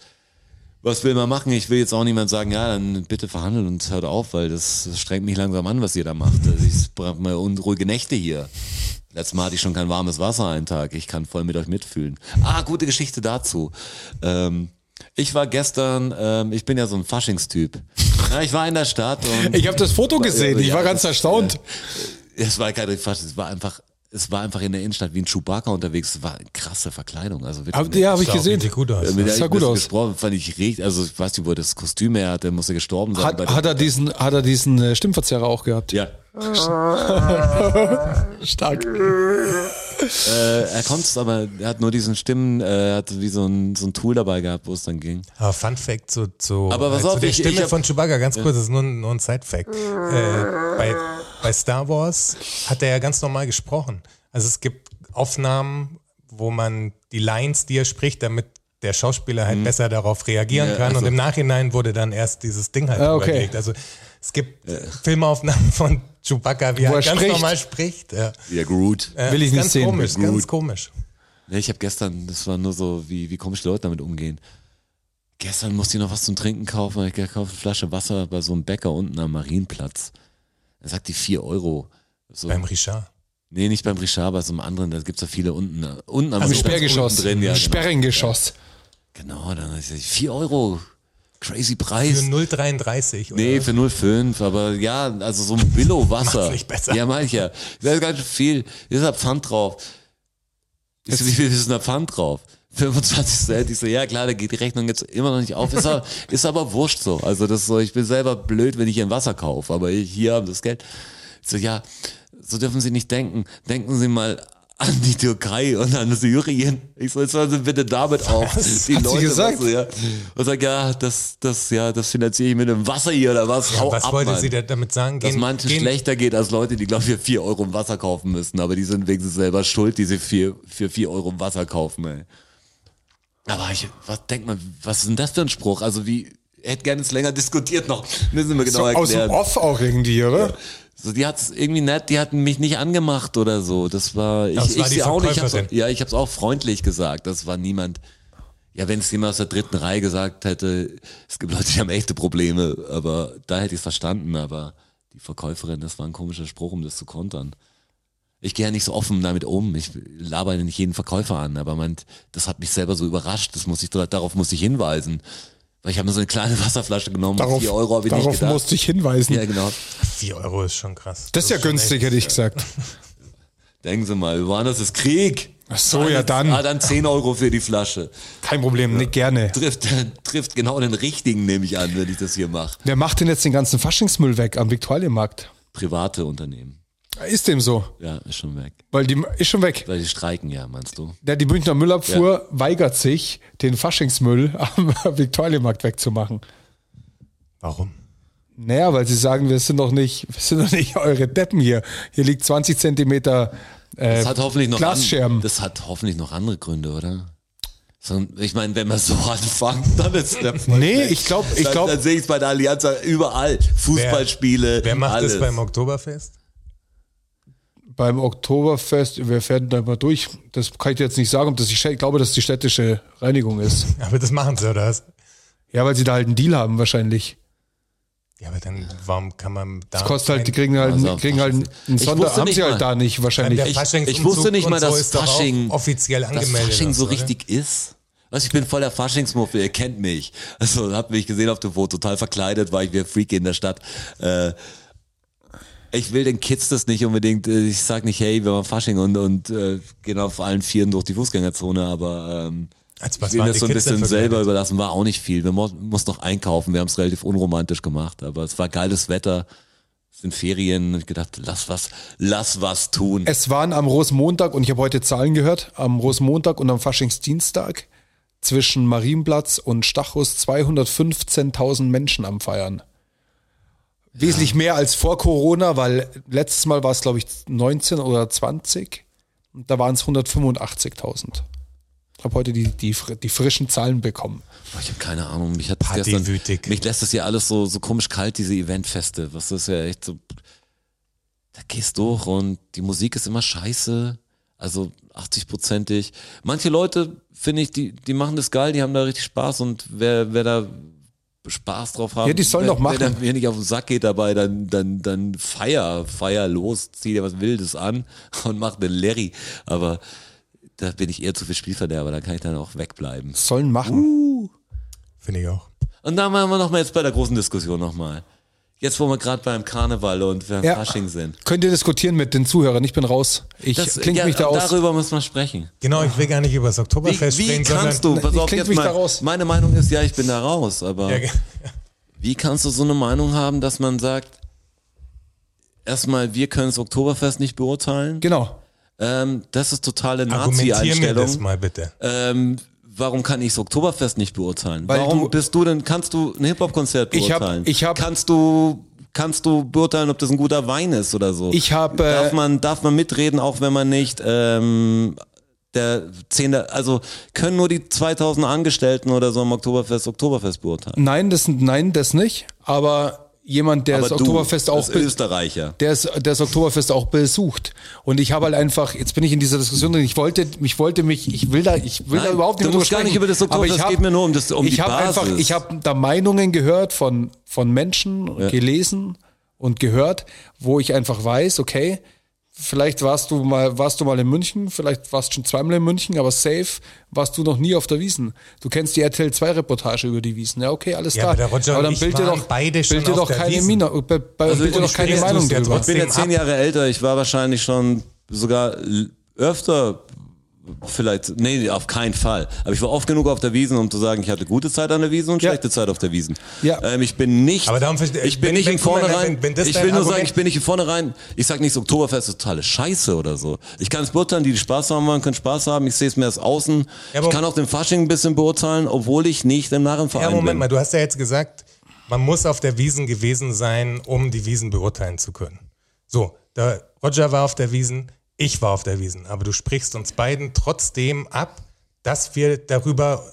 E: was will man machen? Ich will jetzt auch niemand sagen, ja, dann bitte verhandeln und hört auf, weil das, das strengt mich langsam an, was ihr da macht. Also ich brauche mal unruhige Nächte hier. Letztes Mal hatte ich schon kein warmes Wasser einen Tag. Ich kann voll mit euch mitfühlen. Ah, gute Geschichte dazu. Ähm, ich war gestern, ähm, ich bin ja so ein Faschingstyp. Ja, ich war in der Stadt und
C: Ich habe das Foto gesehen, ich
E: ja,
C: war ganz erstaunt.
E: es war keine Fasching, es war einfach, es war einfach in der Innenstadt wie ein Chewbacca unterwegs. Es war eine krasse Verkleidung. Also wirklich
C: Aber, ja, habe ich gesehen.
D: richtig gut aus.
E: mit der
C: sah
E: ich
C: gut aus.
E: gesprochen, fand ich richtig, also ich weiß nicht, wo er das Kostüm her hatte, musste gestorben sein.
C: Hat,
E: bei der-
C: hat, er diesen, hat er diesen äh, Stimmverzerrer auch gehabt?
E: ja. *laughs*
C: Stark. *laughs*
E: Äh, er konnte es, aber er hat nur diesen Stimmen, äh, er hat wie so ein, so ein Tool dabei gehabt, wo es dann ging.
D: Aber Fun Fact zu, zu,
E: Aber pass
D: äh, zu
E: auf,
D: der
E: ich-
D: Stimme
E: ich hab-
D: von Chewbacca, ganz kurz, das ist nur, ein- nur ein Side-Fact. Äh, bei, bei Star Wars hat er ja ganz normal gesprochen. Also es gibt Aufnahmen, wo man die Lines, die er spricht, damit der Schauspieler halt besser darauf reagieren
E: Mhm. Ja,
D: kann.
E: also-
D: Und im Nachhinein wurde dann erst dieses Ding halt
C: Ah, okay.
D: überlegt. Also es gibt Filmaufnahmen von Chewbacca, wie er,
C: Wo er
D: ganz
C: spricht.
D: normal spricht. Ja.
E: Ja, gut.
D: Ja,
C: Will ich
D: ist
C: nicht
D: ganz
C: sehen.
D: Komisch,
E: Gut.
D: ganz komisch.
E: Nee, ich habe gestern, das war nur so, wie, wie komisch die Leute damit umgehen. Gestern musste ich noch was zum Trinken kaufen. Ich gekauft eine Flasche Wasser bei so einem Bäcker unten am Marienplatz. Da sagt die 4 Euro. So,
D: Beim Richard.
E: nee, nicht beim Richard, bei so einem anderen, da gibt's ja viele unten. Unten am Marienplatz
C: Sperrgeschoss.
E: unten Drin, ja, genau.
C: Sperrengeschoss.
E: Genau, dann ist es 4 Euro. Crazy
D: Für
E: Preis.
D: 0,33. oder?
E: Nee, für 0,5, aber ja, also so ein Billo Wasser.
D: Nicht *laughs* besser.
E: Ja, mach ich ja. Das ist ganz schön viel. Hier ist da Pfand drauf. Ist, wie viel ist denn da Pfand drauf? *laughs* 25 Cent. Ich so, ja klar, da geht die Rechnung jetzt immer noch nicht auf. Ist aber, *laughs* ist aber wurscht so. Also das ist so, ich bin selber blöd, wenn ich hier ein Wasser kaufe, aber ich, hier haben das Geld. Ich so, ja, so dürfen Sie nicht denken. Denken Sie mal an die Türkei und an Syrien. Ich so, jetzt hören Sie bitte damit auf. Die
C: hat sie gesagt?
E: was ja. Und sag, ja, das, das, ja, das finanziere ich mit dem Wasser hier oder was? Hau
D: Was
E: ab,
D: wollte
E: Mann.
D: sie da- damit sagen?
E: Dass
D: Gehen-
E: manchen
D: gehen-
E: schlechter geht als Leute, die, glaube ich, für 4 Euro im Wasser kaufen müssen. Aber die sind wegen sich selber schuld, die sie für, für 4 Euro im Wasser kaufen, ey. Aber ich, was denkt man, was ist denn das für ein Spruch? Also wie, hätte gerne es länger diskutiert noch. Müssen wir genau
C: So aus dem
E: erklären.
C: Off auch irgendwie, oder?
E: So, die hat's irgendwie nett, die hatten mich nicht angemacht oder so. Das war, ich,
D: Das war
E: ich auch nicht. Ich ja, ich hab's auch freundlich gesagt. Das war niemand. Ja, wenn es jemand aus der dritten Reihe gesagt hätte, es gibt Leute, die haben echte Probleme, aber da hätte ich es verstanden, aber die Verkäuferin, das war ein komischer Spruch, um das zu kontern. Ich gehe ja nicht so offen damit um. Ich laber nicht jeden Verkäufer an, aber man, das hat mich selber so überrascht. Das muss ich, darauf muss ich hinweisen. Weil ich habe mir so eine kleine *laughs* Wasserflasche genommen,
C: Darauf,
E: 4 Euro habe ich nicht
C: darauf
E: gedacht.
C: musste ich hinweisen.
E: ja, genau.
D: 4 Euro ist schon krass.
C: das ist ja günstig,
D: echt-
C: hätte ich gesagt. *laughs*
E: Denken Sie mal, woanders ist Krieg.
C: Ach so, ja dann.
E: Ah, dann 10 Euro für die Flasche.
C: Kein Problem, nicht gerne.
E: Trifft, *laughs* trifft genau den richtigen, nehme ich an, wenn ich das hier mache.
C: Wer macht denn jetzt den ganzen Faschingsmüll weg am Viktualienmarkt?
E: Private Unternehmen.
C: Ist dem so?
E: Ja, ist schon weg.
C: Weil die ist schon weg.
E: Weil die streiken ja, meinst du?
C: Der, die Münchner Müllabfuhr weigert sich, den Faschingsmüll *laughs* am Viktualienmarkt wegzumachen.
D: Warum?
C: Naja, weil sie sagen, wir sind doch nicht, *laughs* wir sind doch nicht eure Deppen hier. Hier liegt 20 Zentimeter äh,
E: Das hat hoffentlich noch
C: Glasscherben.
E: An, das hat hoffentlich noch andere Gründe, oder? Ich meine, wenn wir so *laughs* anfangen, dann ist der voll
C: Nee,
E: weg.
C: ich glaub- ich
E: Dann-
C: glaub-
E: Dann sehe ich es bei der Allianz überall. Fußballspiele.
D: Wer macht
E: alles.
D: das beim Oktoberfest?
C: Beim Oktoberfest, wir werden da mal durch. Das kann ich dir jetzt nicht sagen, ob das ich glaube, dass die städtische Reinigung ist. *laughs*
D: Aber das machen sie, oder was?
C: Ja, weil sie da halt einen Deal haben wahrscheinlich.
D: Ja, aber dann, warum kann man da.
C: Das kostet halt, die kriegen halt,
E: Also,
C: kriegen halt einen Sonder, haben
E: nicht
C: sie halt
E: mal.
C: da nicht wahrscheinlich.
E: Ich, ich wusste nicht mal,
D: so
E: dass
D: auch
E: Fasching,
D: offiziell
E: dass
D: angemeldet
E: Fasching
D: und
E: so
D: so, oder?
E: richtig ist. Also ich bin voll der Faschingsmuffel, ihr kennt mich. Also habt mich gesehen auf dem Foto, total verkleidet, war ich wie ein Freak in der Stadt. Äh, ich will den Kids das nicht unbedingt, äh, ich sag nicht, hey, wir machen Fasching und, und äh, gehen auf allen Vieren durch die Fußgängerzone, aber ähm,
D: Als was
E: ich will das so ein
D: Kids
E: bisschen selber überlassen, war auch nicht viel. Wir mu mussten noch einkaufen, wir haben es relativ unromantisch gemacht, aber es war geiles Wetter, es sind Ferien, und ich gedacht, lass was, lass was tun.
C: es waren am Rosenmontag, und ich habe heute Zahlen gehört, am Rosenmontag und am Faschingsdienstag zwischen Marienplatz und Stachus 215.000 Menschen am Feiern. Wesentlich mehr als vor Corona, weil letztes Mal war es, glaube ich, 19 oder 20. Und da waren es 185.000. Ich habe heute die, die, die frischen Zahlen bekommen.
E: Ich habe keine Ahnung. Mich hat das gestern, mich lässt das hier alles so, so komisch kalt, diese Eventfeste. Was ist ja echt so, da gehst durch und die Musik ist immer scheiße. Also 80-prozentig. Manche Leute, finde ich, die, die machen das geil, die haben da richtig Spaß und wer, wer da Spaß drauf haben.
C: Ja, die sollen
E: wer,
C: doch machen.
E: Wenn mir nicht auf den Sack geht dabei, dann, dann, dann feier, feier los, zieh dir was Wildes an *laughs* und mach den Larry. Aber da bin ich eher zu viel Spielverderber, da kann ich dann auch wegbleiben.
C: Sollen machen.
D: Finde ich auch.
E: Und da machen wir noch mal jetzt bei der großen Diskussion nochmal. Jetzt, wo wir gerade beim Karneval und beim
C: Ja.
E: Fasching sind.
C: Könnt ihr diskutieren mit den Zuhörern? Ich bin raus. Ich klinge
E: ja,
C: mich da aus.
E: Darüber müssen wir sprechen.
D: Genau, ich will gar nicht über das
E: Wie,
D: Oktoberfest
E: wie
D: sprechen,
E: kannst
D: sondern.
E: du, pass
C: ich
E: auf, jetzt
C: mich
E: mal,
C: da raus.
E: meine Meinung ist, ja, ich bin da raus, aber
D: Ja,
E: wie kannst du so eine Meinung haben, dass man sagt, erstmal, wir können das Oktoberfest nicht beurteilen?
C: Genau.
E: Ähm, das ist totale
D: Argumentier mir das
E: Nazi-Einstellung.
D: mal bitte.
E: Ähm, warum kann ich das Oktoberfest nicht beurteilen?
C: Weil
E: warum
C: du-
E: bist du denn, kannst du ein Hip-Hop-Konzert
C: Ich hab-
E: beurteilen?
C: ich hab-
E: kannst du, kannst du beurteilen, ob das ein guter Wein ist oder so?
C: Ich hab, äh,
E: darf man, darf man mitreden, auch wenn man nicht, ähm, der Zehnte, also können nur die 2000 Angestellten oder so am Oktoberfest Oktoberfest beurteilen.
C: Nein, das, nein, das nicht. Aber jemand, der
E: Aber
C: das Oktoberfest auch
E: Österreicher.
C: der ist, der das Oktoberfest auch besucht. Und ich habe halt einfach, jetzt bin ich in dieser Diskussion drin, ich wollte, ich wollte mich, ich will da, ich will da
E: Nein,
C: überhaupt nicht
E: du musst gar nicht über das
C: Aber
E: Oktoberfest,
C: ich hab-
E: geht mir nur um das- um
C: ich
E: die
C: Einfach, ich habe da Meinungen gehört von, von Menschen, gelesen und gehört, wo ich einfach weiß, okay, Vielleicht warst du mal, warst du mal in München, vielleicht warst du schon zweimal in München, aber safe warst du noch nie auf der Wiesen. Du kennst die RTL 2 Reportage über die Wiesen. Ja, okay, alles
D: Ja,
C: klar.
D: aber und
C: dann
D: ich
C: bild dir doch,
D: beide schon
C: bild dir
D: auf
C: doch
D: der
C: keine,
D: Wiesn.
C: Mino, be, be,
E: Also
C: bild dir doch keine Meinung drüber.
E: Ich bin ja zehn. Jahre älter, ich war wahrscheinlich schon sogar öfter vielleicht, nee, auf keinen Fall. Aber ich war oft genug auf der Wiesen, um zu sagen, ich hatte gute Zeit an der Wiesen und
C: Ja.
E: schlechte Zeit auf der Wiesen.
C: Ja.
E: Ähm, ich bin nicht,
D: Aber darum verste-
E: ich bin
D: wenn-
E: nicht
D: wenn-
E: in vornherein,
D: wenn-
E: ich will nur sagen,
D: Argument-
E: ich bin nicht in vornherein, ich sag nicht, so Oktoberfest ist totale Scheiße oder so. Ich kann es beurteilen, die, die Spaß haben wollen, können Spaß haben, ich sehe es mehr als außen.
D: Ja,
E: ich kann auch den Fasching ein bisschen beurteilen, obwohl ich nicht im Narrenverein
D: Ja, Moment
E: bin.
D: mal, du hast ja jetzt gesagt, man muss auf der Wiesen gewesen sein, um die Wiesen beurteilen zu können. So, der Roger war auf der Wiesen, ich war auf der Wiesen, aber du sprichst uns beiden trotzdem ab, dass wir darüber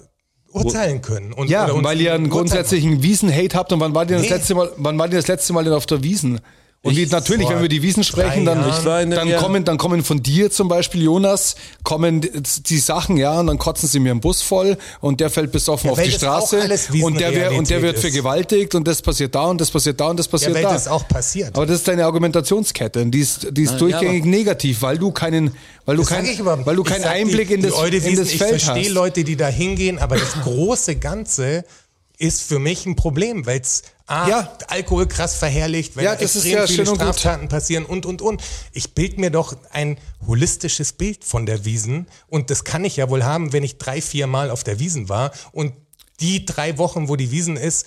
D: urteilen können. Und,
C: Ja, weil ihr einen grundsätzlichen Wiesen-Hate habt und wann war ihr das
D: Nee.
C: letzte Mal, wann war ihr das letzte Mal denn auf der Wiesen? Und wie, natürlich, wenn wir die Wiesen sprechen, dann,
D: Jahren.
E: Ich
C: dann kommen, dann kommen von dir zum Beispiel, Jonas, kommen die- Sachen, ja, und dann kotzen sie mir einen Bus voll und der fällt besoffen
D: Ja,
C: auf die Straße und der, wär, und der wird
D: ist.
C: vergewaltigt und das passiert da und das passiert da und das
D: Ja,
C: passiert
D: weil
C: da.
D: das auch passiert.
C: Aber das ist deine Argumentationskette und die ist, die ist
E: ja,
C: durchgängig negativ, weil du keinen, weil du
D: Das
C: kein,
D: sag ich überhaupt
C: weil du keinen
D: Ich
C: Einblick
D: die,
C: in das,
D: die
C: in das
D: Ich
C: Feld
D: verstehe
C: hast.
D: Leute, die da hingehen, aber das *clears throat* große Ganze ist für mich ein Problem, weil es A,
C: Ja.
D: Alkohol krass verherrlicht, weil
C: Ja,
D: extrem
C: ja
D: viele
C: und gut.
D: Straftaten passieren und, und, und. Ich bild mir doch ein holistisches Bild von der Wiesen und das kann ich ja wohl haben, wenn ich drei, vier Mal auf der Wiesen war und die drei Wochen, wo die Wiesen ist,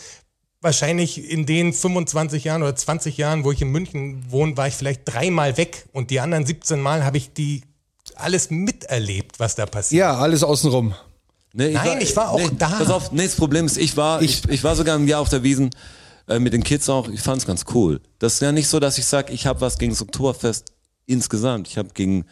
D: wahrscheinlich in den 25 Jahren oder 20 Jahren, wo ich in München wohne, war ich vielleicht dreimal weg und die anderen 17 Mal habe ich die alles miterlebt, was da passiert.
C: Ja, alles außenrum.
E: Nee,
D: Nein, ich war auch
E: nee,
D: da.
E: Pass auf, nee, das Problem ist, ich war, ich, ich war sogar ein Jahr auf der Wiesen äh, mit den Kids auch. Ich fand's ganz cool. Das ist ja nicht so, dass ich sage, ich habe was gegen das Oktoberfest insgesamt. Ich habe gegen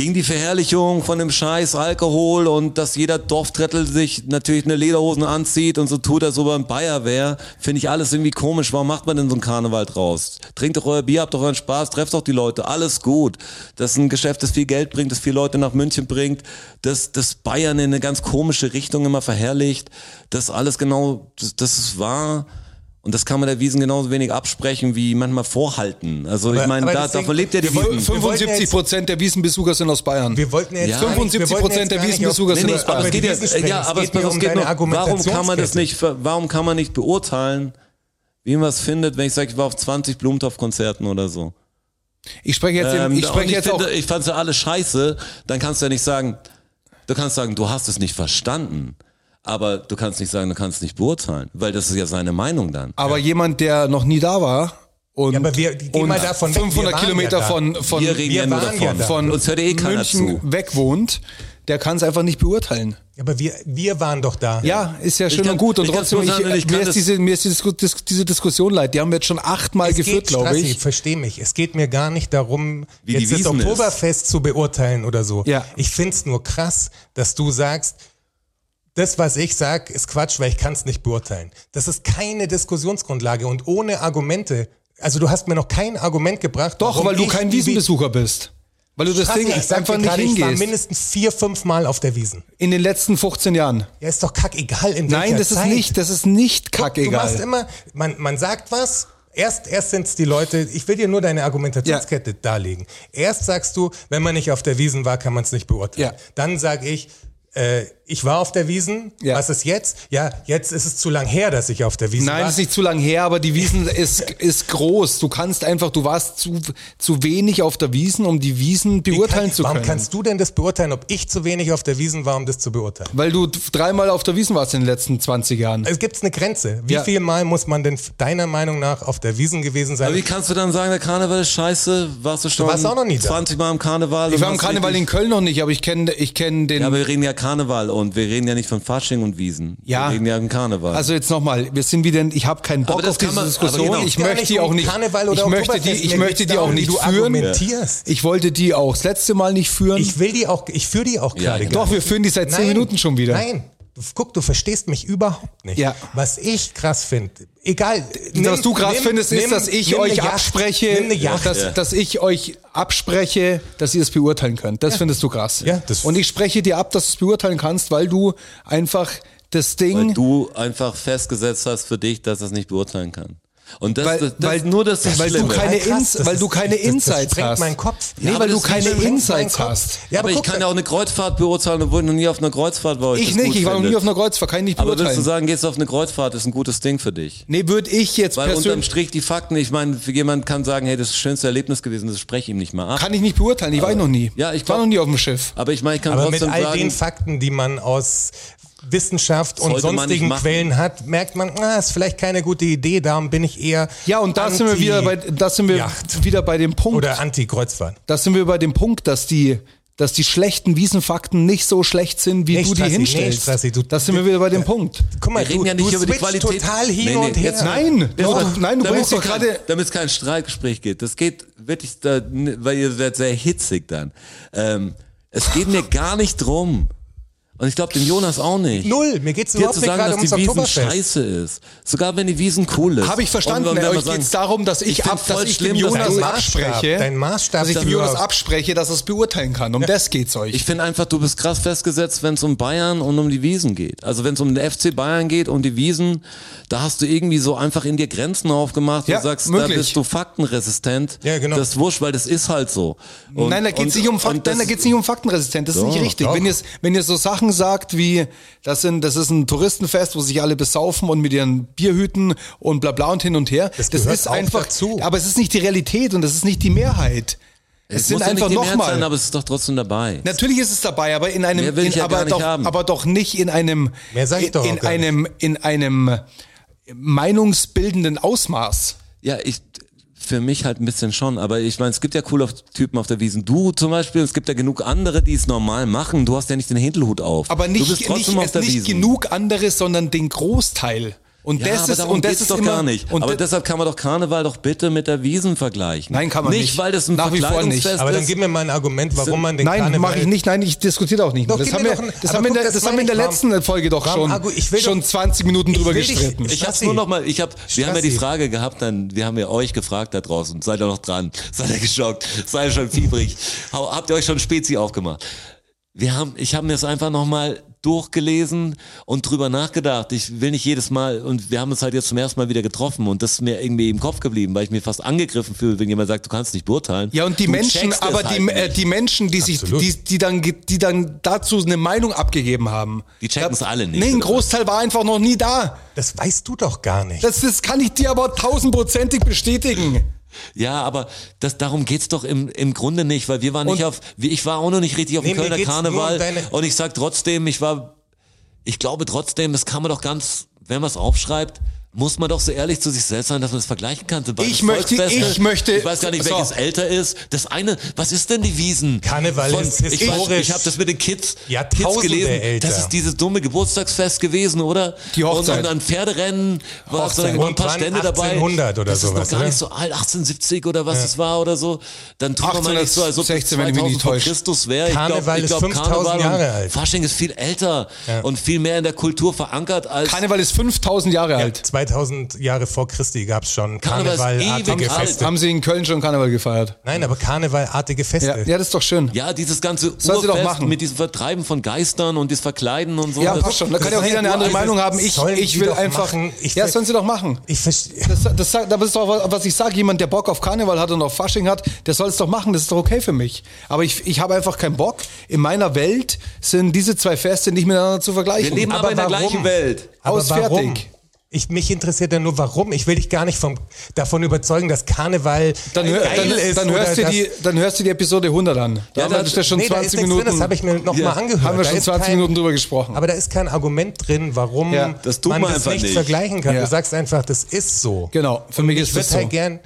E: gegen die Verherrlichung von dem Scheiß Alkohol und dass jeder Dorftrettel sich natürlich eine Lederhosen anzieht und so tut, als ob er ein Bayer wäre, finde ich alles irgendwie komisch. Warum macht man denn so einen Karneval draus? Trinkt doch euer Bier, habt doch euren Spaß, trefft doch die Leute, alles gut. Das ist ein Geschäft, das viel Geld bringt, das viele Leute nach München bringt, das, das Bayern in eine ganz komische Richtung immer verherrlicht, das alles genau, das, das ist wahr. Und das kann man der Wiesen genauso wenig absprechen wie manchmal vorhalten. Also ich meine, da, davon lebt ja die Wiesen.
D: wir wollten
C: 75
D: jetzt-
C: Prozent der Wiesenbesucher sind aus Bayern.
D: Wir wollten jetzt
E: Ja.
D: gar nicht- wir
C: 75%
D: wollten jetzt
C: der Wiesenbesucher sind
D: Nee,
C: aus
D: nee,
C: Bayern.
D: aber
E: es geht
D: Wiesen
E: ja, ja, aber
D: geht
E: es, auf,
D: um
E: es geht nur, warum kann man das nicht, warum kann man nicht beurteilen, wie man es findet, wenn ich sage, ich war auf 20 Blumentopf-Konzerten oder so.
C: Ich spreche jetzt,
E: Ähm,
C: ich spreche
E: ich,
C: jetzt auch.
E: finde, ich fand ja alles scheiße, dann kannst du ja nicht sagen, du kannst sagen, du hast es nicht verstanden. Aber du kannst nicht sagen, du kannst es nicht beurteilen, weil das ist ja seine Meinung dann.
C: Aber jemand, der noch nie da war und,
D: Ja, aber wir- geh
C: und
D: mal davon weg, wir
C: 500
D: waren
C: Kilometer
D: ja
C: von, von,
E: Wir reden
D: wir
E: ja nur
D: waren
E: davon.
D: ja da.
C: von
E: Uns hört ja eh keiner
C: München
E: zu.
C: weg wohnt, der kann es einfach nicht beurteilen.
D: Aber wir, wir waren doch da.
C: Ja, ist ja schön
E: kann-
C: und gut. Und trotzdem, ich,
E: sagen, ich
C: mir, ist diese, mir ist diese, Dis- diese Diskussion leid. Die haben wir jetzt schon achtmal
D: Es
C: geführt, glaube ich.
D: versteh mich. Es geht mir gar nicht darum,
E: Wie
D: jetzt das
E: Wiesn ist.
D: Oktoberfest zu beurteilen oder so.
C: Ja.
D: Ich find's nur krass, dass du sagst, das, was ich sag, ist Quatsch, weil ich kann's nicht beurteilen. Das ist keine Diskussionsgrundlage und ohne Argumente. Also du hast mir noch kein Argument gebracht.
C: Doch, weil du kein Wiesenbesucher bist. Weil du das Ding
D: ich
C: einfach nicht
D: gerade, ich war
C: hingehst.
D: mindestens vier, fünf Mal auf der Wiesen.
C: In den letzten 15 Jahren.
D: Ja, ist doch kackegal in
C: Nein, das ist
D: Zeit.
C: nicht, das ist nicht
D: Du, du machst
C: kackegal.
D: immer, man, man sagt was, erst, erst sind's die Leute, ich will dir nur deine Argumentationskette darlegen. Erst sagst du, wenn man nicht auf der Wiesen war, kann man es nicht beurteilen.
C: Ja.
D: Dann sag ich, äh, ich war auf der Wiesen,
C: Ja.
D: was ist jetzt? Ja, jetzt ist es zu lang her, dass ich auf der Wiesen
C: Nein,
D: war.
C: das ist nicht zu lang her, aber die Wiesen *laughs* ist, ist groß. Du kannst einfach, du warst zu, zu wenig auf der Wiesen, um die Wiesen
D: Wie
C: beurteilen
D: kann,
C: zu
D: warum
C: können.
D: kannst du denn das beurteilen, ob ich zu wenig auf der Wiesen war, um das zu beurteilen?
C: Weil du dreimal auf der Wiesen warst in den letzten 20 Jahren.
D: Es gibt eine Grenze. Wie
C: Ja.
D: viel Mal muss man denn deiner Meinung nach auf der Wiesen gewesen sein?
E: Aber wie kannst du dann sagen, der Karneval ist scheiße? Warst du schon
D: warst auch noch nie da.
E: 20 Mal im Karneval?
C: Ich war im Karneval in Köln noch nicht, aber ich kenne ich kenn den.
E: Ja, aber wir reden ja Karneval und wir reden ja nicht von Fasching und Wiesen.
C: Ja.
E: Wir reden ja im Karneval.
C: Also jetzt nochmal, wir sind wieder, ich habe keinen Bock auf
E: kann
C: diese
E: man-
C: Diskussion.
E: genau.
C: Ich
D: Gar
C: möchte die auch nicht.
D: Karneval oder
C: ich möchte die, ich möchte die auch nicht
D: du
C: führen.
D: argumentierst.
C: Ich wollte die auch das letzte Mal nicht führen.
D: Ich will die auch, ich führe die auch gerade
E: genau.
D: gar
C: Doch, wir führen die seit zehn Minuten schon wieder.
D: Nein, guck, du verstehst mich überhaupt nicht.
C: Ja.
D: Was ich krass finde, egal.
C: was du krass
D: nimm-
C: findest, ist,
D: nimm-
C: dass ich
D: nimm
C: euch
D: Yacht,
C: abspreche,
D: Nimm eine Yacht.
C: dass, dass ich euch abspreche, dass ihr es beurteilen könnt. Das findest du krass.
D: Ja, das-
C: Und ich spreche dir ab, dass du es beurteilen kannst, weil du einfach das
E: Weil
C: Ding.
E: du einfach festgesetzt hast für dich, dass es nicht beurteilen kann. Und das,
C: Weil-
E: das, das
C: weil-
E: nur das, ist
C: weil du keine. Ins-
D: Das
C: weil du keine
D: das, das
C: Insights hast.
D: meinen Kopf.
C: Nee,
E: aber
C: weil du
E: das
C: keine Insights hast.
D: Ja,
E: aber,
D: aber
E: ich
D: guck,
E: kann ja auch eine Kreuzfahrt beurteilen, obwohl ich noch nie auf einer Kreuzfahrt war.
C: Ich
E: das
C: nicht, ich war noch nie auf einer Kreuzfahrt, kann ich nicht
E: Aber würdest du
C: beurteilen.
E: sagen, gehst du auf eine Kreuzfahrt, ist ein gutes Ding für dich?
C: nee, würde ich jetzt
E: Weil unterm
C: persönlich,
E: Strich die Fakten, ich meine, für jemand kann sagen, hey, das ist das schönste Erlebnis gewesen, das spreche ich ihm nicht mal ab.
C: kann ich nicht beurteilen, ich war noch nie.
E: Ja, ich
C: war
E: glaub-
C: noch nie auf dem Schiff.
E: aber ich meine, ich kann
D: aber mit
E: trotzdem
D: all
E: sagen,
D: den Fakten, die man aus Wissenschaft und
E: Sollte nicht
D: sonstigen. Quellen hat, merkt man, ah, ist vielleicht keine gute Idee, darum bin ich eher
C: Ja, und da sind wir wieder bei, da sind wir
D: Yacht
C: wieder bei dem Punkt.
D: oder Anti-Kreuzfahrt.
C: Da sind wir bei dem Punkt, dass die, dass die schlechten Wiesenfakten nicht so schlecht sind, wie
D: Nee,
C: du die
D: Strassi, nee,
C: hinstellst.
D: Strassi, du-
C: da sind wir wieder bei dem Punkt.
D: Guck mal,
E: Wir reden
D: du,
E: ja nicht
D: du
E: über die Qualität.
D: total hin
E: Nee, nee,
D: und her.
C: Nein,
E: Doch,
C: doch, nein, du bringst doch gerade.
E: Damit es kein Streitgespräch geht. Das geht wirklich, da, weil ihr seid sehr hitzig dann. Ähm, es geht mir gar nicht drum. Und ich glaube, dem Jonas auch nicht.
D: Null, mir geht's überhaupt
E: zu
D: nicht
E: sagen,
D: gerade
E: dass
D: ums
E: die Wiesen
D: Oktoberfest.
E: scheiße ist. Sogar wenn die Wiesen cool ist.
C: Habe ich verstanden.
E: Und wenn wir
C: Euch
E: sagen-
C: geht es darum, dass ich,
E: Ich
C: ab, dass
E: voll
C: ich
E: schlimm,
C: dem
E: dass
C: Jonas abspreche,
D: dein Maßstab
C: dass ich dem Jonas abspreche, dass er es beurteilen kann. Um das geht's euch.
E: Ich finde einfach, du bist krass festgesetzt, wenn es um Bayern und um die Wiesen geht. Also wenn es um den FC Bayern geht, um die Wiesen, da hast du irgendwie so einfach in dir Grenzen aufgemacht
C: Ja,
E: und sagst,
C: möglich.
E: da bist du faktenresistent.
D: Ja, genau.
E: Das ist wurscht, weil das ist halt so. Und,
C: nein, da geht's
E: und-
C: nicht um
E: und
C: Fakten,
E: das-
C: nein, da geht's nicht um faktenresistent. Das ist nicht richtig.
D: doch.
C: Wenn ihr, wenn ihr so Sachen sagt wie, das sind, das ist ein Touristenfest, wo sich alle besaufen und mit ihren Bierhüten und bla bla und hin und her.
D: Das
C: Das, ist einfach,
D: dazu.
C: aber es ist nicht die Realität und das ist nicht die Mehrheit. Es,
E: Es
C: sind
E: ja
C: einfach
E: sein,
C: nochmal.
E: aber es ist doch trotzdem dabei.
C: Natürlich ist es dabei, aber in einem, in,
E: ja
C: aber, doch,
E: haben.
C: aber doch nicht in einem,
D: Mehr sag ich
C: in, in einem, in einem meinungsbildenden Ausmaß.
E: Ja, ich für mich halt ein bisschen schon, aber ich meine, es gibt ja coole Typen auf der Wiesen. Du zum Beispiel, es gibt ja genug andere, die es normal machen. Du hast ja nicht den Hintelhut auf.
C: Aber
E: du
C: nicht,
E: bist
C: nicht,
E: trotzdem auf
C: es
E: der
C: nicht
E: Wiesen.
C: genug anderes, sondern den Großteil. Und
E: Ja,
C: das
E: aber
C: ist
E: darum
C: und das ist
E: doch
C: immer,
E: gar nicht.
C: Und
E: aber deshalb kann man doch Karneval doch bitte mit der Wiesen vergleichen.
C: Nein, kann man nicht.
E: Nicht, weil das ein
C: Nach wie vor nicht.
E: Verkleidungsfest
D: Aber dann
E: ist.
D: gib mir mal ein Argument, warum man den
C: nein,
D: Karneval...
C: mache ich nicht. Nein, ich diskutiere auch nicht.
D: Doch,
C: das haben wir,
D: ein-
C: das haben wir in
D: guck,
C: der,
D: das
C: das haben wir in der
D: ich,
C: letzten Folge doch schon,
D: argu- ich will
C: schon
D: doch-
C: 20 Minuten
D: Ich
C: drüber gestritten.
E: Ich hab's
D: Strassi.
E: nur noch mal, ich hab, wir haben ja die. Frage gehabt, dann, wir haben ja euch gefragt da draußen, seid ihr noch dran? *laughs* Seid ihr geschockt? Seid ihr schon fiebrig? Habt ihr euch schon Spezi aufgemacht? Wir haben, ich habe mir das einfach nochmal durchgelesen und drüber nachgedacht. Ich will nicht jedes Mal, und wir haben uns halt jetzt zum ersten Mal wieder getroffen und das ist mir irgendwie im Kopf geblieben, weil ich mir fast angegriffen fühle, wenn jemand sagt, du kannst nicht beurteilen.
C: Ja, und die
E: Du
C: Menschen,
E: es
C: aber
E: halt
C: die, äh,
E: nicht.
C: die Menschen, die sich,
D: Absolut.
C: die, die dann, die dann dazu eine Meinung abgegeben haben.
E: Die checken's
C: Ja,
E: alle nicht,
C: Nee, ein? Großteil war einfach noch nie da.
D: Das weißt du doch gar nicht.
C: Das, das kann ich dir aber tausendprozentig bestätigen.
E: Ja, aber das, darum geht's doch im, im Grunde nicht, weil wir waren nicht
C: Und-
E: auf, wie- ich war auch noch nicht richtig auf
D: Nee,
E: dem Kölner
D: um
E: Karneval.
D: deine-
E: und ich sag trotzdem, ich war, ich glaube trotzdem, das kann man doch ganz, wenn man es aufschreibt, muss man doch so ehrlich zu sich selbst sein, dass man es vergleichen kann. Sobald
C: Ich
E: es
C: möchte- ich möchte-
E: ich weiß gar nicht,
C: so.
E: welches älter ist. Das eine, was ist denn die Wiesen?
D: Karneval ist
E: ich, weiß,
D: historisch
E: ich habe das mit den Kids, Kids
D: Jahrtausende
E: gelesen.
D: älter.
E: Das ist dieses dumme Geburtstagsfest gewesen, oder?
C: Die Hochzeit.
E: Und, und ein Pferderennen, war so
C: Hochzeit.
E: ein paar? Stände dabei.
D: 1800 oder
E: das
D: sowas,
E: ist noch gar
D: oder?
E: nicht so alt, 1870 oder was es war oder so. Dann tut man mal nicht so, als ob das
C: 1816, wenn ich mich nicht
E: 2000 vor. Christus wäre. Ich
D: Karneval
E: glaub, ich
D: ist
E: glaub,
D: 5000
E: Karneval
D: Jahre
E: und
D: alt.
E: Fasching ist viel älter und viel mehr in der Kultur verankert als
C: Karneval ist 5000 Jahre alt.
D: 2000 Jahre vor Christi gab es schon Karnevalartige. Feste.
C: Haben sie in Köln schon Karneval gefeiert?
D: Nein, aber Karnevalartige
C: Ja,
D: Feste.
C: ja das ist doch schön.
E: ja, dieses ganze
C: Sollen sie doch
E: Urfest
C: machen.
E: mit diesem Vertreiben von Geistern und das Verkleiden und so.
C: Ja,
E: Das-
C: passt schon. Da kann ja auch jeder eine andere Meinung haben. Ich, ich will einfach.
D: machen. Ich
C: ja, sollen sie doch machen.
D: Ich verstehe.
C: Das, das, das ist doch, was ich sage. Jemand, der Bock auf Karneval hat und auf Fasching hat, der soll es doch machen. Das ist doch okay für mich. Aber ich, ich habe einfach keinen Bock. In meiner Welt sind diese zwei Feste nicht miteinander zu vergleichen.
E: Wir leben aber, in der
D: warum?
E: gleichen Welt.
D: Aber
C: Aus,
D: warum?
C: fertig.
D: Ich, mich interessiert ja nur, warum. Ich will dich gar nicht vom, davon überzeugen, dass Karneval
C: Dann,
D: geil
C: dann,
D: ist.
C: dann, hörst du die, dann hörst du die Episode 100 an. Da
E: Ja,
C: haben wir
E: da-
C: das schon
D: nee, da
C: 20
D: ist nichts
C: Minuten.
D: Drin, das habe ich mir noch
E: Ja.
D: mal angehört.
C: haben wir
D: Da
C: schon
D: ist
C: 20
D: kein,
C: Minuten drüber gesprochen.
D: Aber da ist kein Argument drin, warum
E: Ja, das
D: man,
E: man
D: das nicht,
E: nicht.
D: vergleichen kann.
C: Ja.
D: Du sagst einfach, das ist so.
C: genau, für mich
D: Ich
C: ist das so.
D: halt gern.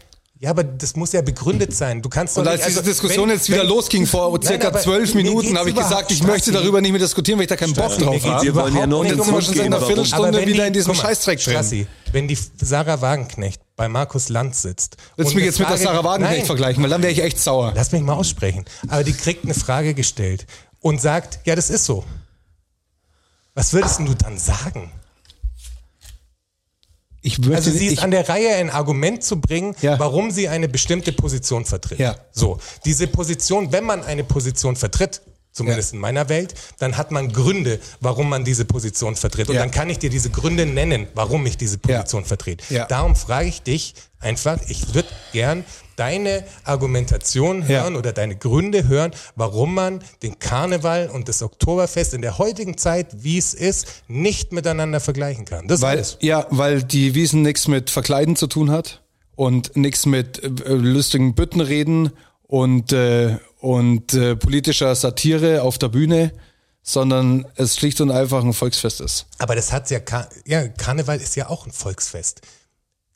D: Ja, aber das muss ja begründet sein. Du kannst doch
C: Und als
D: nicht,
C: diese
D: also,
C: Diskussion
D: wenn-
C: jetzt wieder
D: wenn-
C: losging vor circa zwölf Minuten, habe ich gesagt, ich möchte darüber nicht mehr diskutieren, weil ich da keinen Bock
D: Strassi,
C: drauf habe.
E: Wir wollen ja nur
C: Und jetzt
E: den
C: sind wir
E: Punkt
C: schon seit einer. Viertelstunde wieder
D: die-
C: in diesem Scheißdreck drin.
D: Strassi, wenn die Sarah Wagenknecht bei Markus Land sitzt.
C: Willst du mich jetzt mit der
D: Frage-
C: Sarah Wagenknecht
D: Nein,
C: vergleichen, weil dann wäre ich echt sauer.
D: Lass mich mal aussprechen. Aber die kriegt eine Frage gestellt und sagt, ja, das ist so. Was würdest du dann sagen?
C: Ich möchte,
D: Also sie ist
C: ich,
D: an der Reihe, ein Argument zu bringen,
C: Ja.
D: warum sie eine bestimmte Position vertritt.
C: Ja.
D: So, diese Position, wenn man eine Position vertritt, zumindest in meiner Welt, dann hat man Gründe, warum man diese Position vertritt. Und
C: Ja.
D: dann kann ich dir diese Gründe nennen, warum ich diese Position vertrete.
C: Ja.
D: Darum frage ich dich einfach, ich würde gern deine Argumentation
C: Ja.
D: hören oder deine Gründe hören, warum man den Karneval und das Oktoberfest in der heutigen Zeit, wie es ist, nicht miteinander vergleichen kann. Das
C: Weil,
D: ist
C: ja, weil die Wiesen nichts mit Verkleiden zu tun hat und nichts mit äh, lustigen Büttenreden und, äh, und äh, politischer Satire auf der Bühne, sondern es schlicht und einfach ein Volksfest ist.
D: Aber das hat's ja, Kar ja, Karneval ist ja auch ein Volksfest.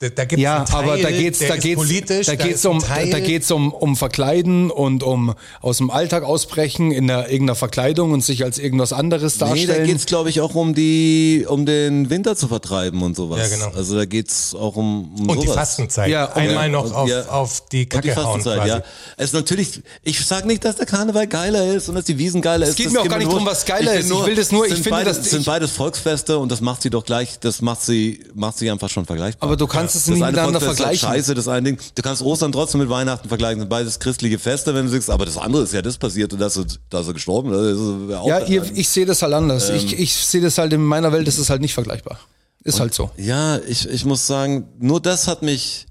D: Da, da gibt's
C: Ja,
D: einen Teil,
C: aber da geht's,
D: der
C: da geht's,
D: politisch,
C: da geht's um,
D: Teil,
C: da geht's um, um Verkleiden und um aus dem Alltag ausbrechen in einer, irgendeiner Verkleidung und sich als irgendwas anderes
E: Nee, da
C: darstellen.
E: geht's glaube ich, auch um die, um den Winter zu vertreiben und sowas.
D: Ja, genau.
E: Also da geht's auch um, um
D: und die
E: sowas.
D: Fastenzeit.
C: Ja, und-
D: Einmal noch auf,
E: Ja.
D: auf die
E: Und
D: Kacke
E: die
D: hauen
E: Fastenzeit,
D: quasi.
E: ja. Es ist natürlich, ich sag nicht, dass der Karneval geiler ist und dass die Wiesen geiler ist.
C: geht
E: Das
C: mir auch
E: geht
C: gar nicht
E: nur-
C: drum, was geiler ist. Ich will das nur- ich finde,
E: beide,
C: dass-
E: sind beides Volksfeste und das macht sie doch gleich, das macht sie, macht sie einfach schon vergleichbar.
C: aber du kannst es
E: das
C: nicht miteinander
E: ist halt
C: vergleichen.
E: Scheiße, das eine Ding. Du kannst Ostern trotzdem mit Weihnachten vergleichen, sind beides christliche Feste, wenn du sagst, aber das andere ist ja das passiert und da ist er, da ist er gestorben. Das ist ja,
C: Ja, ihr, ich sehe das halt anders. ich,
E: Ähm.
C: ich sehe das halt in meiner Welt, ist es halt nicht vergleichbar. Ist halt so.
E: Ja, ich, ich muss sagen, nur das hat mich,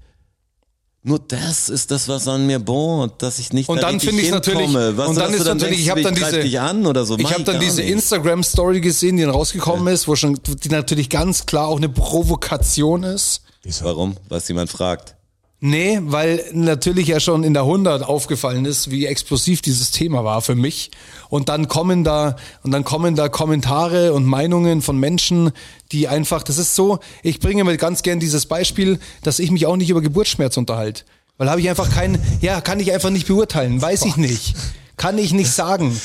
E: nur das ist das, was an mir bohrt, dass ich nicht
C: Und
E: da
C: dann finde ich natürlich.
E: Weißt
C: und dann ist
E: du
C: natürlich,
E: denkst,
C: ich habe dann diese,
E: dich an oder so.
C: ich habe dann diese
E: nicht.
C: Instagram-Story gesehen, die dann rausgekommen ist, wo schon, die natürlich ganz klar auch eine Provokation ist.
E: Warum? Was jemand fragt.
C: Nee, weil natürlich ja schon in der 100 aufgefallen ist, wie explosiv dieses Thema war für mich. Und dann kommen da, und dann kommen da Kommentare und Meinungen von Menschen, die einfach, das ist so, ich bringe mir ganz gern dieses Beispiel, dass ich mich auch nicht über Geburtsschmerz unterhalte. Weil habe ich einfach keinen, ja, kann ich einfach nicht beurteilen, weiß ich nicht. Kann ich nicht sagen.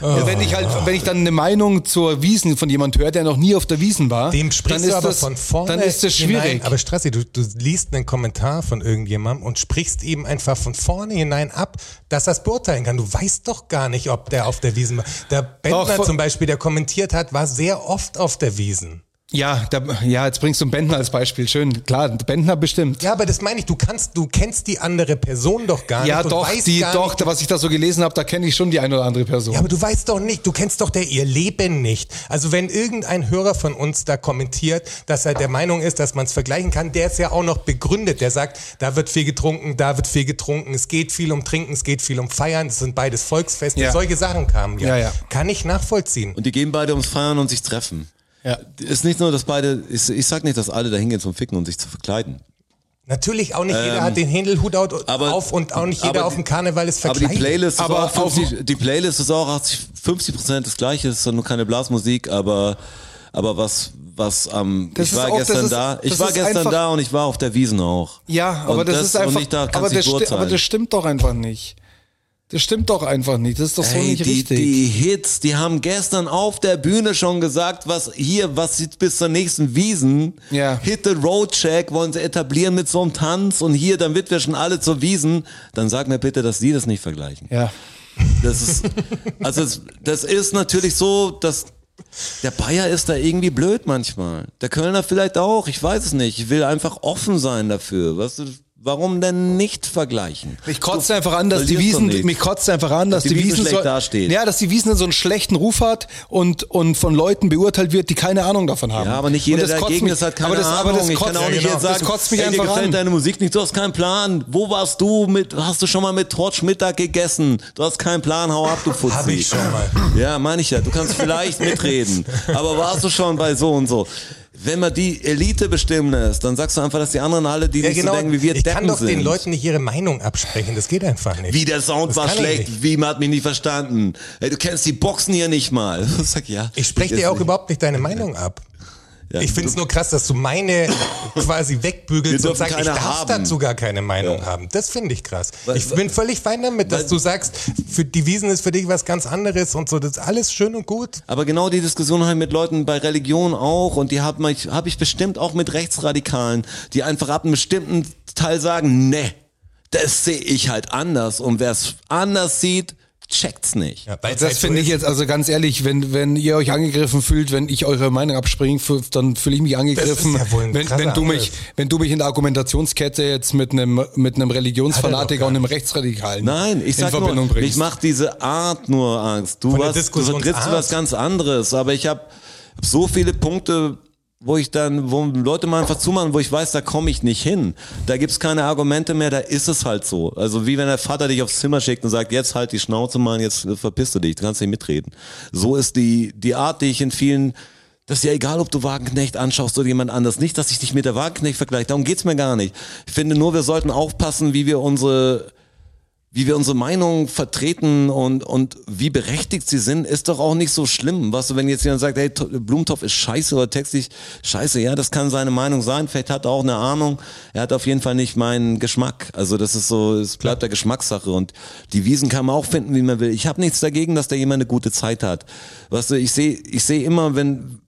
C: Ja, Wenn ich halt, wenn ich dann eine Meinung zur Wiesen von jemand höre, der noch nie auf der Wiesen war,
D: Dem sprichst
C: dann ist
D: aber
C: das,
D: von vorne
C: dann ist das schwierig.
D: Hinein. Aber Strassi, du, du liest einen Kommentar von irgendjemandem und sprichst ihm einfach von vorne hinein ab, dass es beurteilen kann. Du weißt doch gar nicht, ob der auf der Wiesen war. Der Bentner
C: Doch,
D: zum Beispiel, der kommentiert hat, war sehr oft auf der Wiesen.
C: Ja, der, ja, jetzt bringst du einen Bentner als Beispiel. Schön, klar, Bentner bestimmt.
D: Ja, aber das meine ich, du kannst, du kennst die andere Person doch gar
C: Ja,
D: nicht. und
C: doch,
D: weißt
C: die,
D: gar
C: doch,
D: nicht,
C: was ich da so gelesen habe, da kenne ich schon die eine oder andere Person.
D: Ja, aber du weißt doch nicht, du kennst doch der ihr Leben nicht. Also wenn irgendein Hörer von uns da kommentiert, dass er der Meinung ist, dass man es vergleichen kann, der ist ja auch noch begründet. Der sagt, da wird viel getrunken, da wird viel getrunken, es geht viel um Trinken, es geht viel um Feiern, es sind beides Volksfeste.
C: Ja.
D: Solche Sachen kamen ja.
C: Ja, ja.
D: Kann ich nachvollziehen.
E: Und die gehen beide ums Feiern und sich treffen.
C: Ja.
E: Ist nicht nur, dass beide, ich, ich sag nicht, dass alle da hingehen zum Ficken und sich zu verkleiden.
D: Natürlich auch nicht jeder hat den Händelhut
E: Ähm,
D: auf und auch nicht jeder
E: aber
D: auf dem Karneval ist
E: Aber die
D: verkleidet.
E: Playlist ist
C: Aber
E: auch 50, die Playlist ist auch 80, 50 Prozent das gleiche, es ist nur keine Blasmusik, aber, aber was, was am,
C: Das
E: ich
C: ist
E: war
C: auch- das
E: gestern
C: ist-
E: da, ich
C: das
E: war
C: ist
E: gestern
C: einfach-
E: da und ich war auf der Wiesen auch.
C: Ja, aber
E: Und
C: das, ist einfach,
E: und ich da kann's
C: aber,
E: nicht
C: das aber das stimmt doch einfach nicht. Das stimmt doch einfach nicht. Das ist doch so
E: Ey,
C: nicht
E: die,
C: richtig.
E: die Hits, die haben gestern auf der Bühne schon gesagt, was hier, was sieht bis zur nächsten Wiesen.
C: Ja.
E: Hit the Road Check wollen sie etablieren mit so einem Tanz und hier, dann wird wir schon alle zur Wiesen. Dann sag mir bitte, dass die das nicht vergleichen.
C: ja.
E: Das ist, also es, das ist natürlich so, dass der Bayer ist da irgendwie blöd manchmal. Der Kölner vielleicht auch, ich weiß es nicht. Ich will einfach offen sein dafür. Weißt du, warum denn nicht vergleichen?
C: Mich kotzt einfach an, dass die Wiesen, mich kotzt einfach an, dass
E: die
C: die,
E: Wiesn
C: Wiesen
E: schlecht
C: so,
E: dasteht.
C: ja, dass die Wiesen so einen schlechten Ruf hat und, und von Leuten beurteilt wird, die keine Ahnung davon haben.
E: Ja, aber nicht jeder,
C: das
E: dagegen
C: mich-
E: ist, hat keine
C: aber das,
E: Ahnung.
C: aber das
E: ich
C: kotzt,
E: kann auch
C: ja,
E: nicht
C: genau,
E: jetzt sagen,
C: das kotzt mich
E: ey, dir
C: einfach
E: gefällt
C: an.
E: deine Musik nicht, du hast keinen Plan. Wo warst du mit, hast du schon mal mit Trotsch Mittag gegessen? Du hast keinen Plan, hau ab, du *laughs* Fuzzi.
D: Hab ich schon mal.
E: Ja, meine ich ja. Du kannst vielleicht *laughs* mitreden. Aber warst du schon bei so und so? Wenn man die Elite bestimmen lässt, dann sagst du einfach, dass die anderen alle, die
D: Ja,
E: nicht
D: genau.
E: so denken wie wir,
D: ich
E: Deppen
D: kann doch
E: sind.
D: den Leuten nicht ihre Meinung absprechen. Das geht einfach nicht.
E: wie der Sound
D: Das
E: war
D: ich
E: schlecht, wie man hat mich nicht verstanden. Ey, du kennst die Boxen hier nicht mal. *laughs* Sag ja.
D: Ich spreche dir auch
E: nicht.
D: überhaupt nicht deine Meinung ab.
E: Ja,
D: ich finde es nur krass, dass du meine *laughs* quasi wegbügelst und sagst, ich darf
E: haben.
D: dazu gar keine Meinung
E: Ja.
D: haben. Das finde ich krass.
E: Weil-
D: ich bin völlig fein damit, dass
E: weil-
D: du sagst, für die Wiesen ist für dich was ganz anderes und so. Das ist alles schön und gut.
E: Aber genau die Diskussion habe ich mit Leuten bei Religion auch und die habe ich, hab ich bestimmt auch mit Rechtsradikalen, die einfach ab einem bestimmten Teil sagen, ne, das sehe ich halt anders und wer es anders sieht, checkt's nicht.
D: Ja, halt
C: Das
D: so
C: finde ich jetzt, also ganz ehrlich, wenn, wenn ihr euch angegriffen fühlt, wenn ich eure Meinung abspringe, dann fühle ich mich angegriffen.
D: ja wohl ein
C: wenn, wenn, du mich, wenn du mich in der Argumentationskette jetzt mit einem, mit einem Religionsfanatiker
D: er
C: und einem Rechtsradikalen
E: Nein, ich
C: in
E: sag
C: Verbindung
E: nur,
C: bringst.
E: mich macht diese Art nur Angst. Du,
D: Von
E: was, du vertrittst was ganz anderes, aber ich habe so viele Punkte, wo ich dann, wo Leute mal einfach zumachen, wo ich weiß, da komme ich nicht hin. Da gibt's keine Argumente mehr, da ist es halt so. Also wie wenn der Vater dich aufs Zimmer schickt und sagt, jetzt halt die Schnauze mal, jetzt verpiss du dich, du kannst nicht mitreden. So ist die, die Art, die ich in vielen das ist ja egal, ob du Wagenknecht anschaust oder jemand anders. Nicht, dass ich dich mit der Wagenknecht vergleiche. Darum geht's mir gar nicht. Ich finde nur, wir sollten aufpassen, wie wir unsere wie wir unsere Meinung vertreten und, und wie berechtigt sie sind, ist doch auch nicht so schlimm. Was du, wenn jetzt jemand sagt, hey, To- Blumentopf ist scheiße oder textlich scheiße, ja, das kann seine Meinung sein. Vielleicht hat er auch eine Ahnung. Er hat auf jeden Fall nicht meinen Geschmack. Also das ist so, es bleibt der Geschmackssache und die Wiesen kann man auch finden, wie man will. Ich habe nichts dagegen, dass da jemand eine gute Zeit hat. Weißt du, ich sehe, ich sehe immer, wenn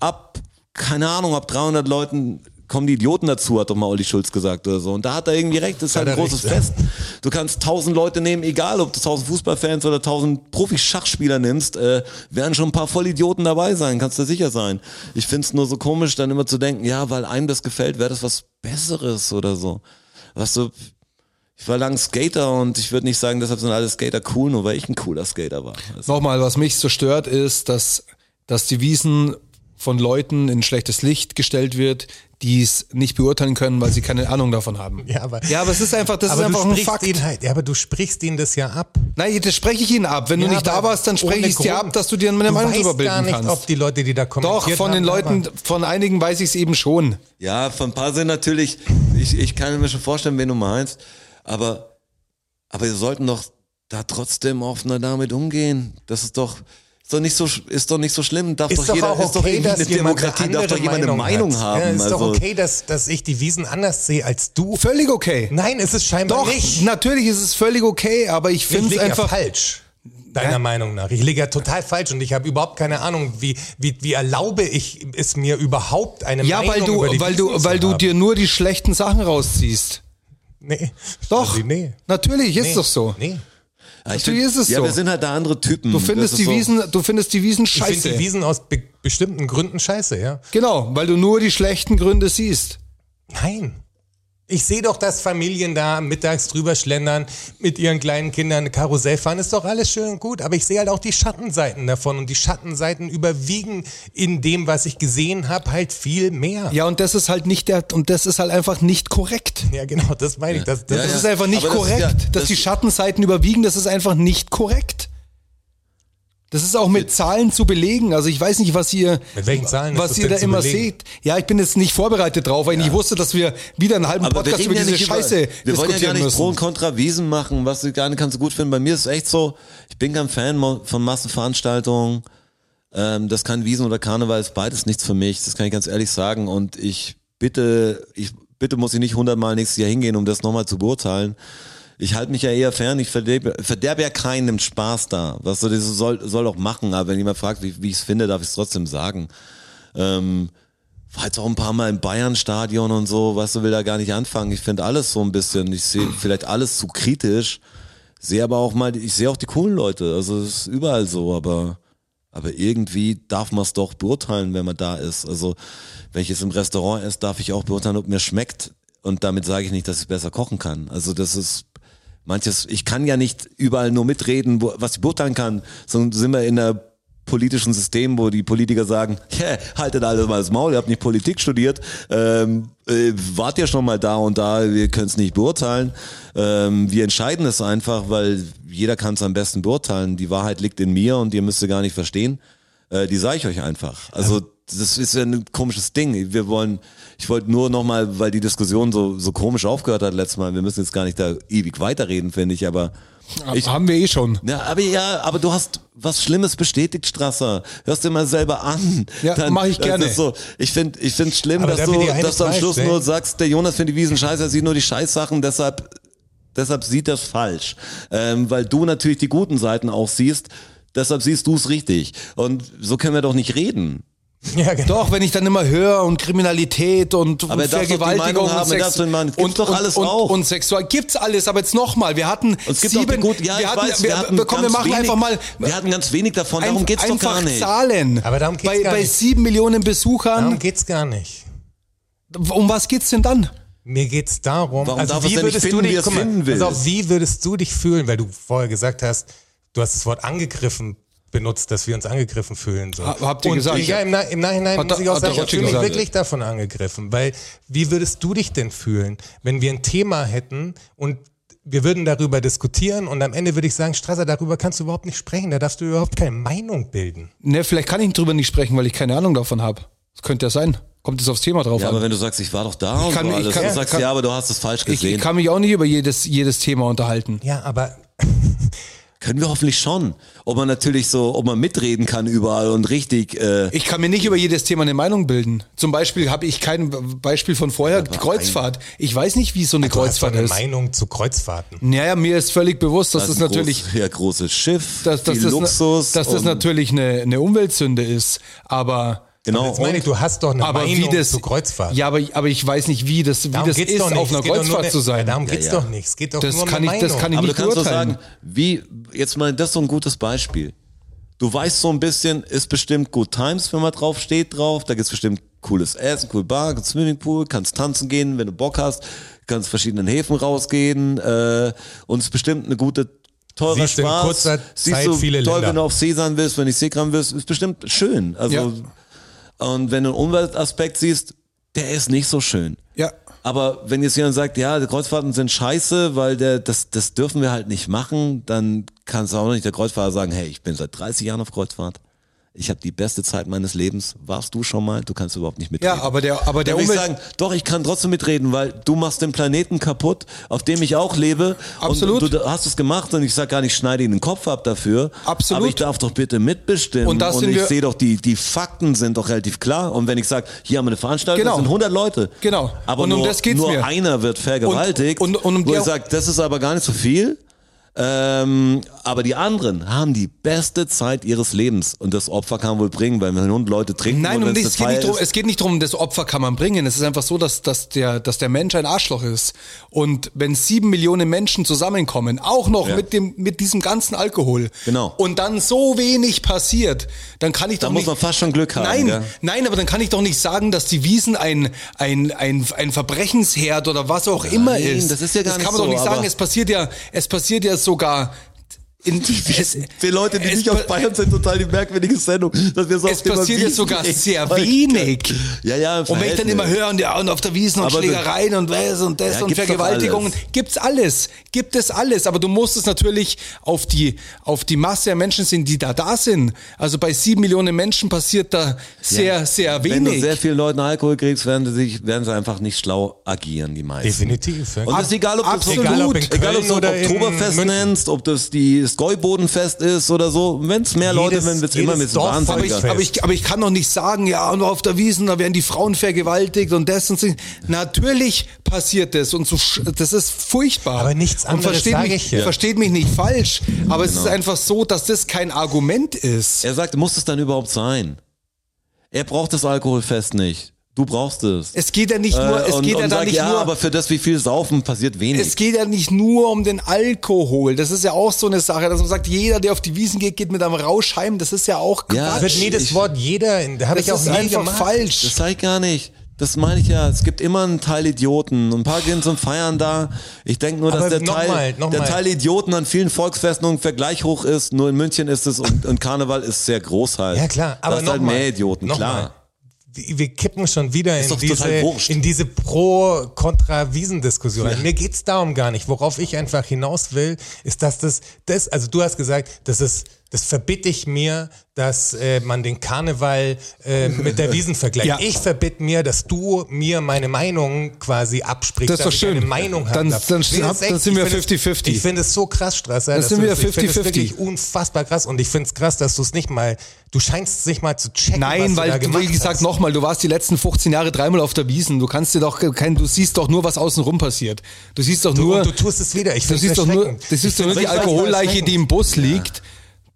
E: ab, keine Ahnung, ab 300 Leuten kommen die Idioten dazu, hat doch mal Olli Schulz gesagt oder so. Und da hat er irgendwie recht, das ist halt ein großes
D: recht, ja.
E: Fest. Du kannst tausend Leute nehmen, egal ob du tausend Fußballfans oder tausend Profi-Schachspieler nimmst, äh, werden schon ein paar Vollidioten dabei sein, kannst du sicher sein. Ich find's nur so komisch, dann immer zu denken, ja, weil einem das gefällt, wäre das was Besseres oder so. Weißt du, ich war lang Skater und ich würde nicht sagen, deshalb sind alle Skater cool, nur weil ich ein cooler Skater war. Also,
C: Nochmal, was mich so stört, ist, dass, dass die Wiesen von Leuten in schlechtes Licht gestellt wird, die es nicht beurteilen können, weil sie keine Ahnung davon haben.
D: Ja, aber,
C: ja, aber es ist einfach, das
D: aber
C: ist einfach
D: du
C: ein
D: sprichst
C: Fakt.
D: ihn halt, ja, aber du sprichst ihn das ja ab.
C: Nein, das spreche ich Ihnen ab. Wenn du
D: Ja,
C: nicht da warst, dann spreche ich es dir ab, dass du dir eine
D: du
C: Meinung drüber bilden
D: gar nicht,
C: kannst.
D: ob die Leute, die da kommentiert
C: Doch, von den
D: haben,
C: Leuten,
D: aber-
C: von einigen weiß ich es eben schon.
E: Ja, von ein paar sind natürlich, ich, ich kann mir schon vorstellen, wen du meinst, aber, aber wir sollten doch da trotzdem offener damit umgehen. Das ist doch, doch nicht so, ist doch nicht so schlimm. Darf
D: Ist
E: doch
D: doch
E: jeder,
D: auch
E: ist doch
D: okay,
E: irgendwie
D: dass
E: eine
D: jemand
E: Demokratie,
D: eine
E: darf doch jemand eine Meinung
D: hat.
E: haben.
D: Ja, ist
E: also,
D: doch okay, dass, dass ich die Wiesen anders sehe als du.
C: Völlig okay.
D: Nein, es ist scheinbar
C: Doch,
D: nicht.
C: natürlich ist es völlig okay, aber ich finde es
D: liege ja
C: einfach.
D: falsch. Deiner
C: Ja.
D: Meinung nach. Ich liege ja total falsch und ich habe überhaupt keine Ahnung, wie, wie, wie erlaube ich es mir überhaupt eine
C: ja,
D: Meinung
C: weil du,
D: über die
C: weil
D: Wiesen
C: du, weil du dir nur die schlechten Sachen rausziehst.
D: Nee.
C: Doch,
D: Also, nee.
C: natürlich ist
D: Nee.
C: doch so.
D: Nee.
E: Ja, ich
C: natürlich ist es
E: ja,
C: so.
E: wir sind halt da andere Typen.
C: Du findest die
E: so-
C: Wiesen, du findest die Wiesen
D: Ich finde
C: scheiße.
D: die Wiesen aus be bestimmten Gründen scheiße, ja.
C: genau, weil du nur die schlechten Gründe siehst.
D: Nein. Ich sehe doch, dass Familien da mittags drüber schlendern, mit ihren kleinen Kindern Karussell fahren, ist doch alles schön und gut. Aber ich sehe halt auch die Schattenseiten davon und die Schattenseiten überwiegen in dem, was ich gesehen habe, halt viel mehr.
C: Ja, und das ist halt nicht der, und das ist halt einfach nicht korrekt.
D: Ja, genau, das meine ich. Das, das
E: Ja,
C: Das
E: ja.
C: ist einfach nicht
E: Aber das ist
C: korrekt.
E: ja-
C: dass
E: das-
C: die Schattenseiten überwiegen, das ist einfach nicht korrekt. Das ist auch mit Zahlen zu belegen. Also ich weiß nicht, was ihr,
D: Mit welchen Zahlen ist
C: was ihr da immer
D: belegen?
C: seht. Ja, ich bin jetzt nicht vorbereitet drauf, weil ich nicht wusste, dass wir wieder einen halben
E: Aber
C: Podcast über
E: ja
C: diese Scheiße
E: über, wir wollen ja
C: diskutieren
E: gar nicht Pro und
C: müssen.
E: Contra Wiesen machen, was du gar nicht ganz so gut finden. Bei mir ist es echt so, ich bin kein Fan von Massenveranstaltungen. Ähm, das kann Wiesen oder Karneval ist beides nichts für mich. Das kann ich ganz ehrlich sagen. Und ich bitte, ich bitte muss ich nicht hundertmal nächstes Jahr hingehen, um das nochmal zu beurteilen. Ich halte mich ja eher fern, ich verderbe, verderbe ja keinem Spaß da. Was so das soll, soll auch machen, aber wenn jemand fragt, wie, wie ich es finde, darf ich es trotzdem sagen. Ähm, war jetzt auch ein paar Mal im Bayern-Stadion und so, weißt du, will da gar nicht anfangen. Ich finde alles so ein bisschen, ich sehe vielleicht alles zu kritisch, sehe aber auch mal, ich sehe auch die coolen Leute, also es ist überall so, aber, aber irgendwie darf man es doch beurteilen, wenn man da ist. Also wenn ich jetzt im Restaurant esse, darf ich auch beurteilen, ob mir schmeckt und damit sage ich nicht, dass ich besser kochen kann. Also das ist manches, ich kann ja nicht überall nur mitreden, wo, was ich beurteilen kann, sondern sind wir in einer politischen System, wo die Politiker sagen, *laughs* yeah, haltet alles mal das Maul, ihr habt nicht Politik studiert, ähm, äh, wart ja schon mal da und da, wir können es nicht beurteilen. Ähm, wir entscheiden es einfach, weil jeder kann es am besten beurteilen. Die Wahrheit liegt in mir und ihr müsst sie gar nicht verstehen. Äh, die sage ich euch einfach. Also das ist ja ein komisches Ding. Wir wollen, ich wollte nur nochmal, weil die Diskussion so, so komisch aufgehört hat letztes Mal, wir müssen jetzt gar nicht da ewig weiterreden, finde ich, aber ich,
C: Haben wir eh schon.
E: ja, aber ja, aber du hast was Schlimmes bestätigt, Strasser. Hörst dir mal selber an.
C: Ja, mach ich gerne.
E: So, ich finde, ich finde schlimm,
D: Aber
E: dass
D: da
E: du, dass du am Schluss
D: ey.
E: nur sagst, der Jonas findet die Wiesen scheiße, er sieht nur die Scheißsachen, deshalb, deshalb sieht das falsch, ähm, weil du natürlich die guten Seiten auch siehst. Deshalb siehst du es richtig. Und so können wir doch nicht reden. *laughs*
D: Ja, genau.
C: Doch, wenn ich dann immer höre und Kriminalität und
E: Aber er darf doch die
C: Vergewaltigung
E: Meinung haben,
C: und
E: er
C: Sex
E: gibt's
C: und,
E: doch
C: und,
E: alles
C: und,
E: auch.
C: und Sexual gibt's alles, aber jetzt nochmal, wir hatten
E: Und
C: sieben,
E: die gut, ja,
C: wir
E: ich
C: hatten,
E: weiß,
C: wir,
E: wir hatten
C: wir, komm, wir
E: ganz
C: machen
E: wenig,
C: einfach mal
E: wir hatten ganz wenig davon, darum
C: ein-
E: geht's doch gar nicht.
C: Zahlen.
D: Aber darum geht's
C: bei,
D: gar
C: bei
D: nicht.
C: sieben Millionen Besuchern,
D: Darum geht's gar nicht.
C: um was geht's denn dann?
D: Mir geht's darum,
E: Warum
D: also wie würdest
E: finden,
D: du dich, guck mal, auf, wie würdest du dich fühlen, weil du vorher gesagt hast, du hast das Wort angegriffen benutzt, dass wir uns angegriffen fühlen. So.
C: Ha- habt ihr
D: Und
C: gesagt?
D: Ja, im, Na im Nachhinein
C: Hat
D: muss ich auch sagen, ich fühle mich
C: gesagt.
D: wirklich davon angegriffen, weil wie würdest du dich denn fühlen, wenn wir ein Thema hätten und wir würden darüber diskutieren und am Ende würde ich sagen, Strasser, darüber kannst du überhaupt nicht sprechen, da darfst du überhaupt keine Meinung bilden.
C: Ne, vielleicht kann ich drüber nicht sprechen, weil ich keine Ahnung davon habe. Das könnte ja sein. Kommt es aufs Thema drauf
E: Ja,
C: an.
E: aber wenn du sagst, ich war doch da und
C: kann- ich
E: alles,
C: kann-
E: du sagst,
C: kann-
E: ja, aber du hast es falsch
C: ich,
E: gesehen.
C: ich kann mich auch nicht über jedes, jedes Thema unterhalten.
D: Ja, aber *laughs*
E: Können wir hoffentlich schon. Ob man natürlich so, ob man mitreden kann überall und richtig, äh,
C: Ich kann mir nicht über jedes Thema eine Meinung bilden. Zum Beispiel habe ich kein Beispiel von vorher, Kreuzfahrt. Ich weiß nicht, wie so eine
D: du hast doch
C: Kreuzfahrt
D: eine
C: ist.
D: Meinung zu Kreuzfahrten.
C: Naja, mir ist völlig bewusst, dass das,
E: ein
C: natürlich,
E: groß, ja, großes Schiff,
C: dass, dass,
E: viel
C: das,
E: Luxus.
C: dass das natürlich eine, eine Umweltsünde ist. Aber
E: Genau.
D: Jetzt meine ich, du hast doch eine
C: aber
D: Meinung
C: wie das,
D: zu Kreuzfahrten.
C: ja, aber, aber ich weiß nicht, wie das, wie
D: Darum
C: das
D: geht's
C: ist,
D: doch nicht.
C: auf einer Kreuzfahrt
D: eine-
C: zu sein.
D: Ja, darum geht's
E: ja.
D: doch nicht. Es geht doch
C: Das
D: nur um
C: kann
D: eine
C: ich- das kann ich
E: Aber du
C: nicht
E: kannst doch
C: beurteilen.
E: sagen, wie, jetzt mal, das ist so ein gutes Beispiel. Du weißt so ein bisschen, ist bestimmt Good Times, wenn man drauf steht drauf. Da gibt's bestimmt cooles Essen, cool Bar, Swimmingpool, kannst tanzen gehen, wenn du Bock hast, kannst verschiedenen Häfen rausgehen äh, und es ist bestimmt eine gute teurer
D: Siehst du in
E: Spaß.
D: kurzer
E: Siehst
D: Zeit
E: du
D: viele
E: toll,
D: Länder.
E: wenn du auf See sein willst, wenn du Seekram willst, ist bestimmt schön. Also
C: Ja.
E: Und wenn du einen Umweltaspekt siehst, der ist nicht so schön.
C: Ja.
E: Aber wenn jetzt jemand sagt, ja, die Kreuzfahrten sind scheiße, weil der, das, das dürfen wir halt nicht machen, dann kannst du auch nicht der Kreuzfahrer sagen, hey, ich bin seit 30 Jahren auf Kreuzfahrt. Ich habe die beste Zeit meines Lebens. Warst du schon mal? Du kannst überhaupt nicht mitreden.
C: Ja, aber der, aber der
E: würde ich
C: Umwelt,
E: sagen, doch, ich kann trotzdem mitreden, weil du machst den Planeten kaputt, auf dem ich auch lebe.
C: Absolut.
E: Und du hast es gemacht und ich sag gar nicht, ich schneide ihnen den Kopf ab dafür.
C: Absolut.
E: Aber ich darf doch bitte mitbestimmen.
C: Und da sind
E: ich sehe doch, die, die Fakten sind doch relativ klar. Und wenn ich sage, hier haben wir eine Veranstaltung,
C: Genau.
E: das sind 100 Leute.
C: Genau.
E: Aber
C: Und um
E: nur,
C: das geht's
E: nur
C: mir.
E: einer wird vergewaltigt.
C: Und- und- und um
E: wo ich sage, das ist aber gar nicht so viel. Ähm, aber die anderen haben die beste Zeit ihres Lebens und das Opfer kann man wohl bringen, weil wenn 100 Leute trinken
C: Nein,
E: und wenn's
C: es geht, nicht drum, es geht nicht darum, das Opfer kann man bringen. Es ist einfach so, dass, dass, der, dass der Mensch ein Arschloch ist. Und wenn sieben Millionen Menschen zusammenkommen, auch noch
E: Ja.
C: mit, dem, mit diesem ganzen Alkohol,
E: Genau.
C: und dann so wenig passiert, dann kann ich
E: Da
C: doch
E: muss
C: nicht.
E: man fast schon Glück haben,
C: Nein,
E: gell?
C: nein, aber dann kann ich doch nicht sagen, dass die Wiesen ein, ein, ein, ein Verbrechensherd oder was auch immer ist.
E: das ist ja gar
C: das
E: nicht
C: kann man doch
E: so,
C: nicht sagen. Es passiert ja, es passiert ja sogar. In, es,
E: Für Leute, die
C: es
E: nicht aus Bayern sind, total die merkwürdige Sendung. Dass wir so
C: es passiert ja
E: Wiesen
C: sogar *laughs* sehr wenig.
E: Ja, ja,
C: Und wenn ich dann immer höre, und, ja, und auf der Wiesen und
E: Aber du-
C: Schlägereien und was und das
E: Ja,
C: und
E: gibt's
C: Vergewaltigungen,
E: alles.
C: gibt's alles. Gibt es alles. Aber du musst es natürlich auf die, auf die Masse der Menschen sehen, die da da sind. Also bei sieben Millionen Menschen passiert da sehr, sehr
E: Wenn du
C: wenig.
E: sehr vielen Leuten Alkohol kriegst, werden sie, sich, werden sie einfach nicht schlau agieren, die meisten.
D: Definitiv. ja.
E: Und das ist egal, ob du
C: Absolut.
D: Egal, ob in
E: egal, ob du
D: in
E: Oktoberfest nennst, ob das die Skoi-Bodenfest ist oder so. Wenn es mehr Leute
D: Jedes-
E: sind, wird es immer
D: jedes
E: mit
C: aber
E: Wahnsinniger.
C: ich, aber, ich, aber ich kann doch nicht sagen, ja, und auf der Wiesen, da werden die Frauen vergewaltigt und das und so. Natürlich passiert das und so, das ist furchtbar.
D: Aber nichts
C: und
D: anderes
C: versteht
D: sage
C: mich,
D: ich ja.
C: Versteht mich nicht falsch, aber es
E: Genau.
C: ist einfach so, dass das kein Argument ist.
E: Er sagt, muss es dann überhaupt sein? Er braucht das Alkoholfest nicht. Du brauchst es.
C: Es geht ja nicht nur,
E: Äh,
C: es
E: und,
C: geht
E: und
C: ja da
E: sag,
C: nicht
E: ja,
C: nur,
E: aber für das, wie viel saufen, passiert wenig.
C: es geht ja nicht nur um den Alkohol. Das ist ja auch so eine Sache, dass man sagt, jeder, der auf die Wiesen geht, geht mit einem Rausch heim. Das ist ja auch Quatsch.
E: Ja,
D: wird nie das
E: ich-
D: Wort jeder, da habe
C: das
D: ich auch
C: ist
D: nie
C: einfach
D: gemacht.
C: falsch.
E: Das sag ich gar nicht. Das meine ich ja. Es gibt immer einen Teil Idioten. Ein paar gehen zum Feiern da. Ich denke nur, dass
D: Aber
E: der,
D: noch
E: Teil,
D: mal, noch
E: der
D: mal.
E: Teil Idioten an vielen Volksfesten ungefähr gleich hoch ist. Nur in München ist es und, und Karneval ist sehr groß halt.
D: Ja klar, aber
E: da ist
D: noch
E: halt
D: mal,
E: mehr Idioten,
D: noch
E: klar.
D: Wir kippen schon wieder in diese, in diese Pro-Kontra-Wiesendiskussion. rein. Mir geht's darum gar nicht. Worauf ich einfach hinaus will, ist, dass das, das also du hast gesagt, das ist, das verbitte ich mir, dass äh, man den Karneval äh, mit der Wiesen vergleicht. *laughs*
C: Ja.
D: Ich verbitte mir, dass du mir meine Meinung quasi absprichst.
C: Das ist doch schön.
D: eine Meinung
C: Dann- dann-
D: das
C: dann
D: ist echt-
C: sind wir
D: ich find es-
C: 50-50.
D: Ich finde es so krass, Strasser.
C: Das
D: dass
C: sind
D: du
C: wir
D: das- ich finde es
C: 50-50.
D: wirklich unfassbar krass und ich finde es krass, dass du es nicht mal, du scheinst es nicht mal zu checken. was
C: Nein,
D: du
C: weil du, wie gesagt, nochmal, du warst die letzten 15 Jahre dreimal auf der Wiesen. Du kannst dir doch kein, du siehst doch nur, was außenrum passiert. Du siehst doch
D: Du,
C: nur,
D: und du tust es wieder. Ich
C: du
D: finde
C: siehst
D: es
C: doch nur,
D: erschreckend.
C: du siehst
D: Ich
C: doch nur die Alkoholleiche, die im Bus liegt.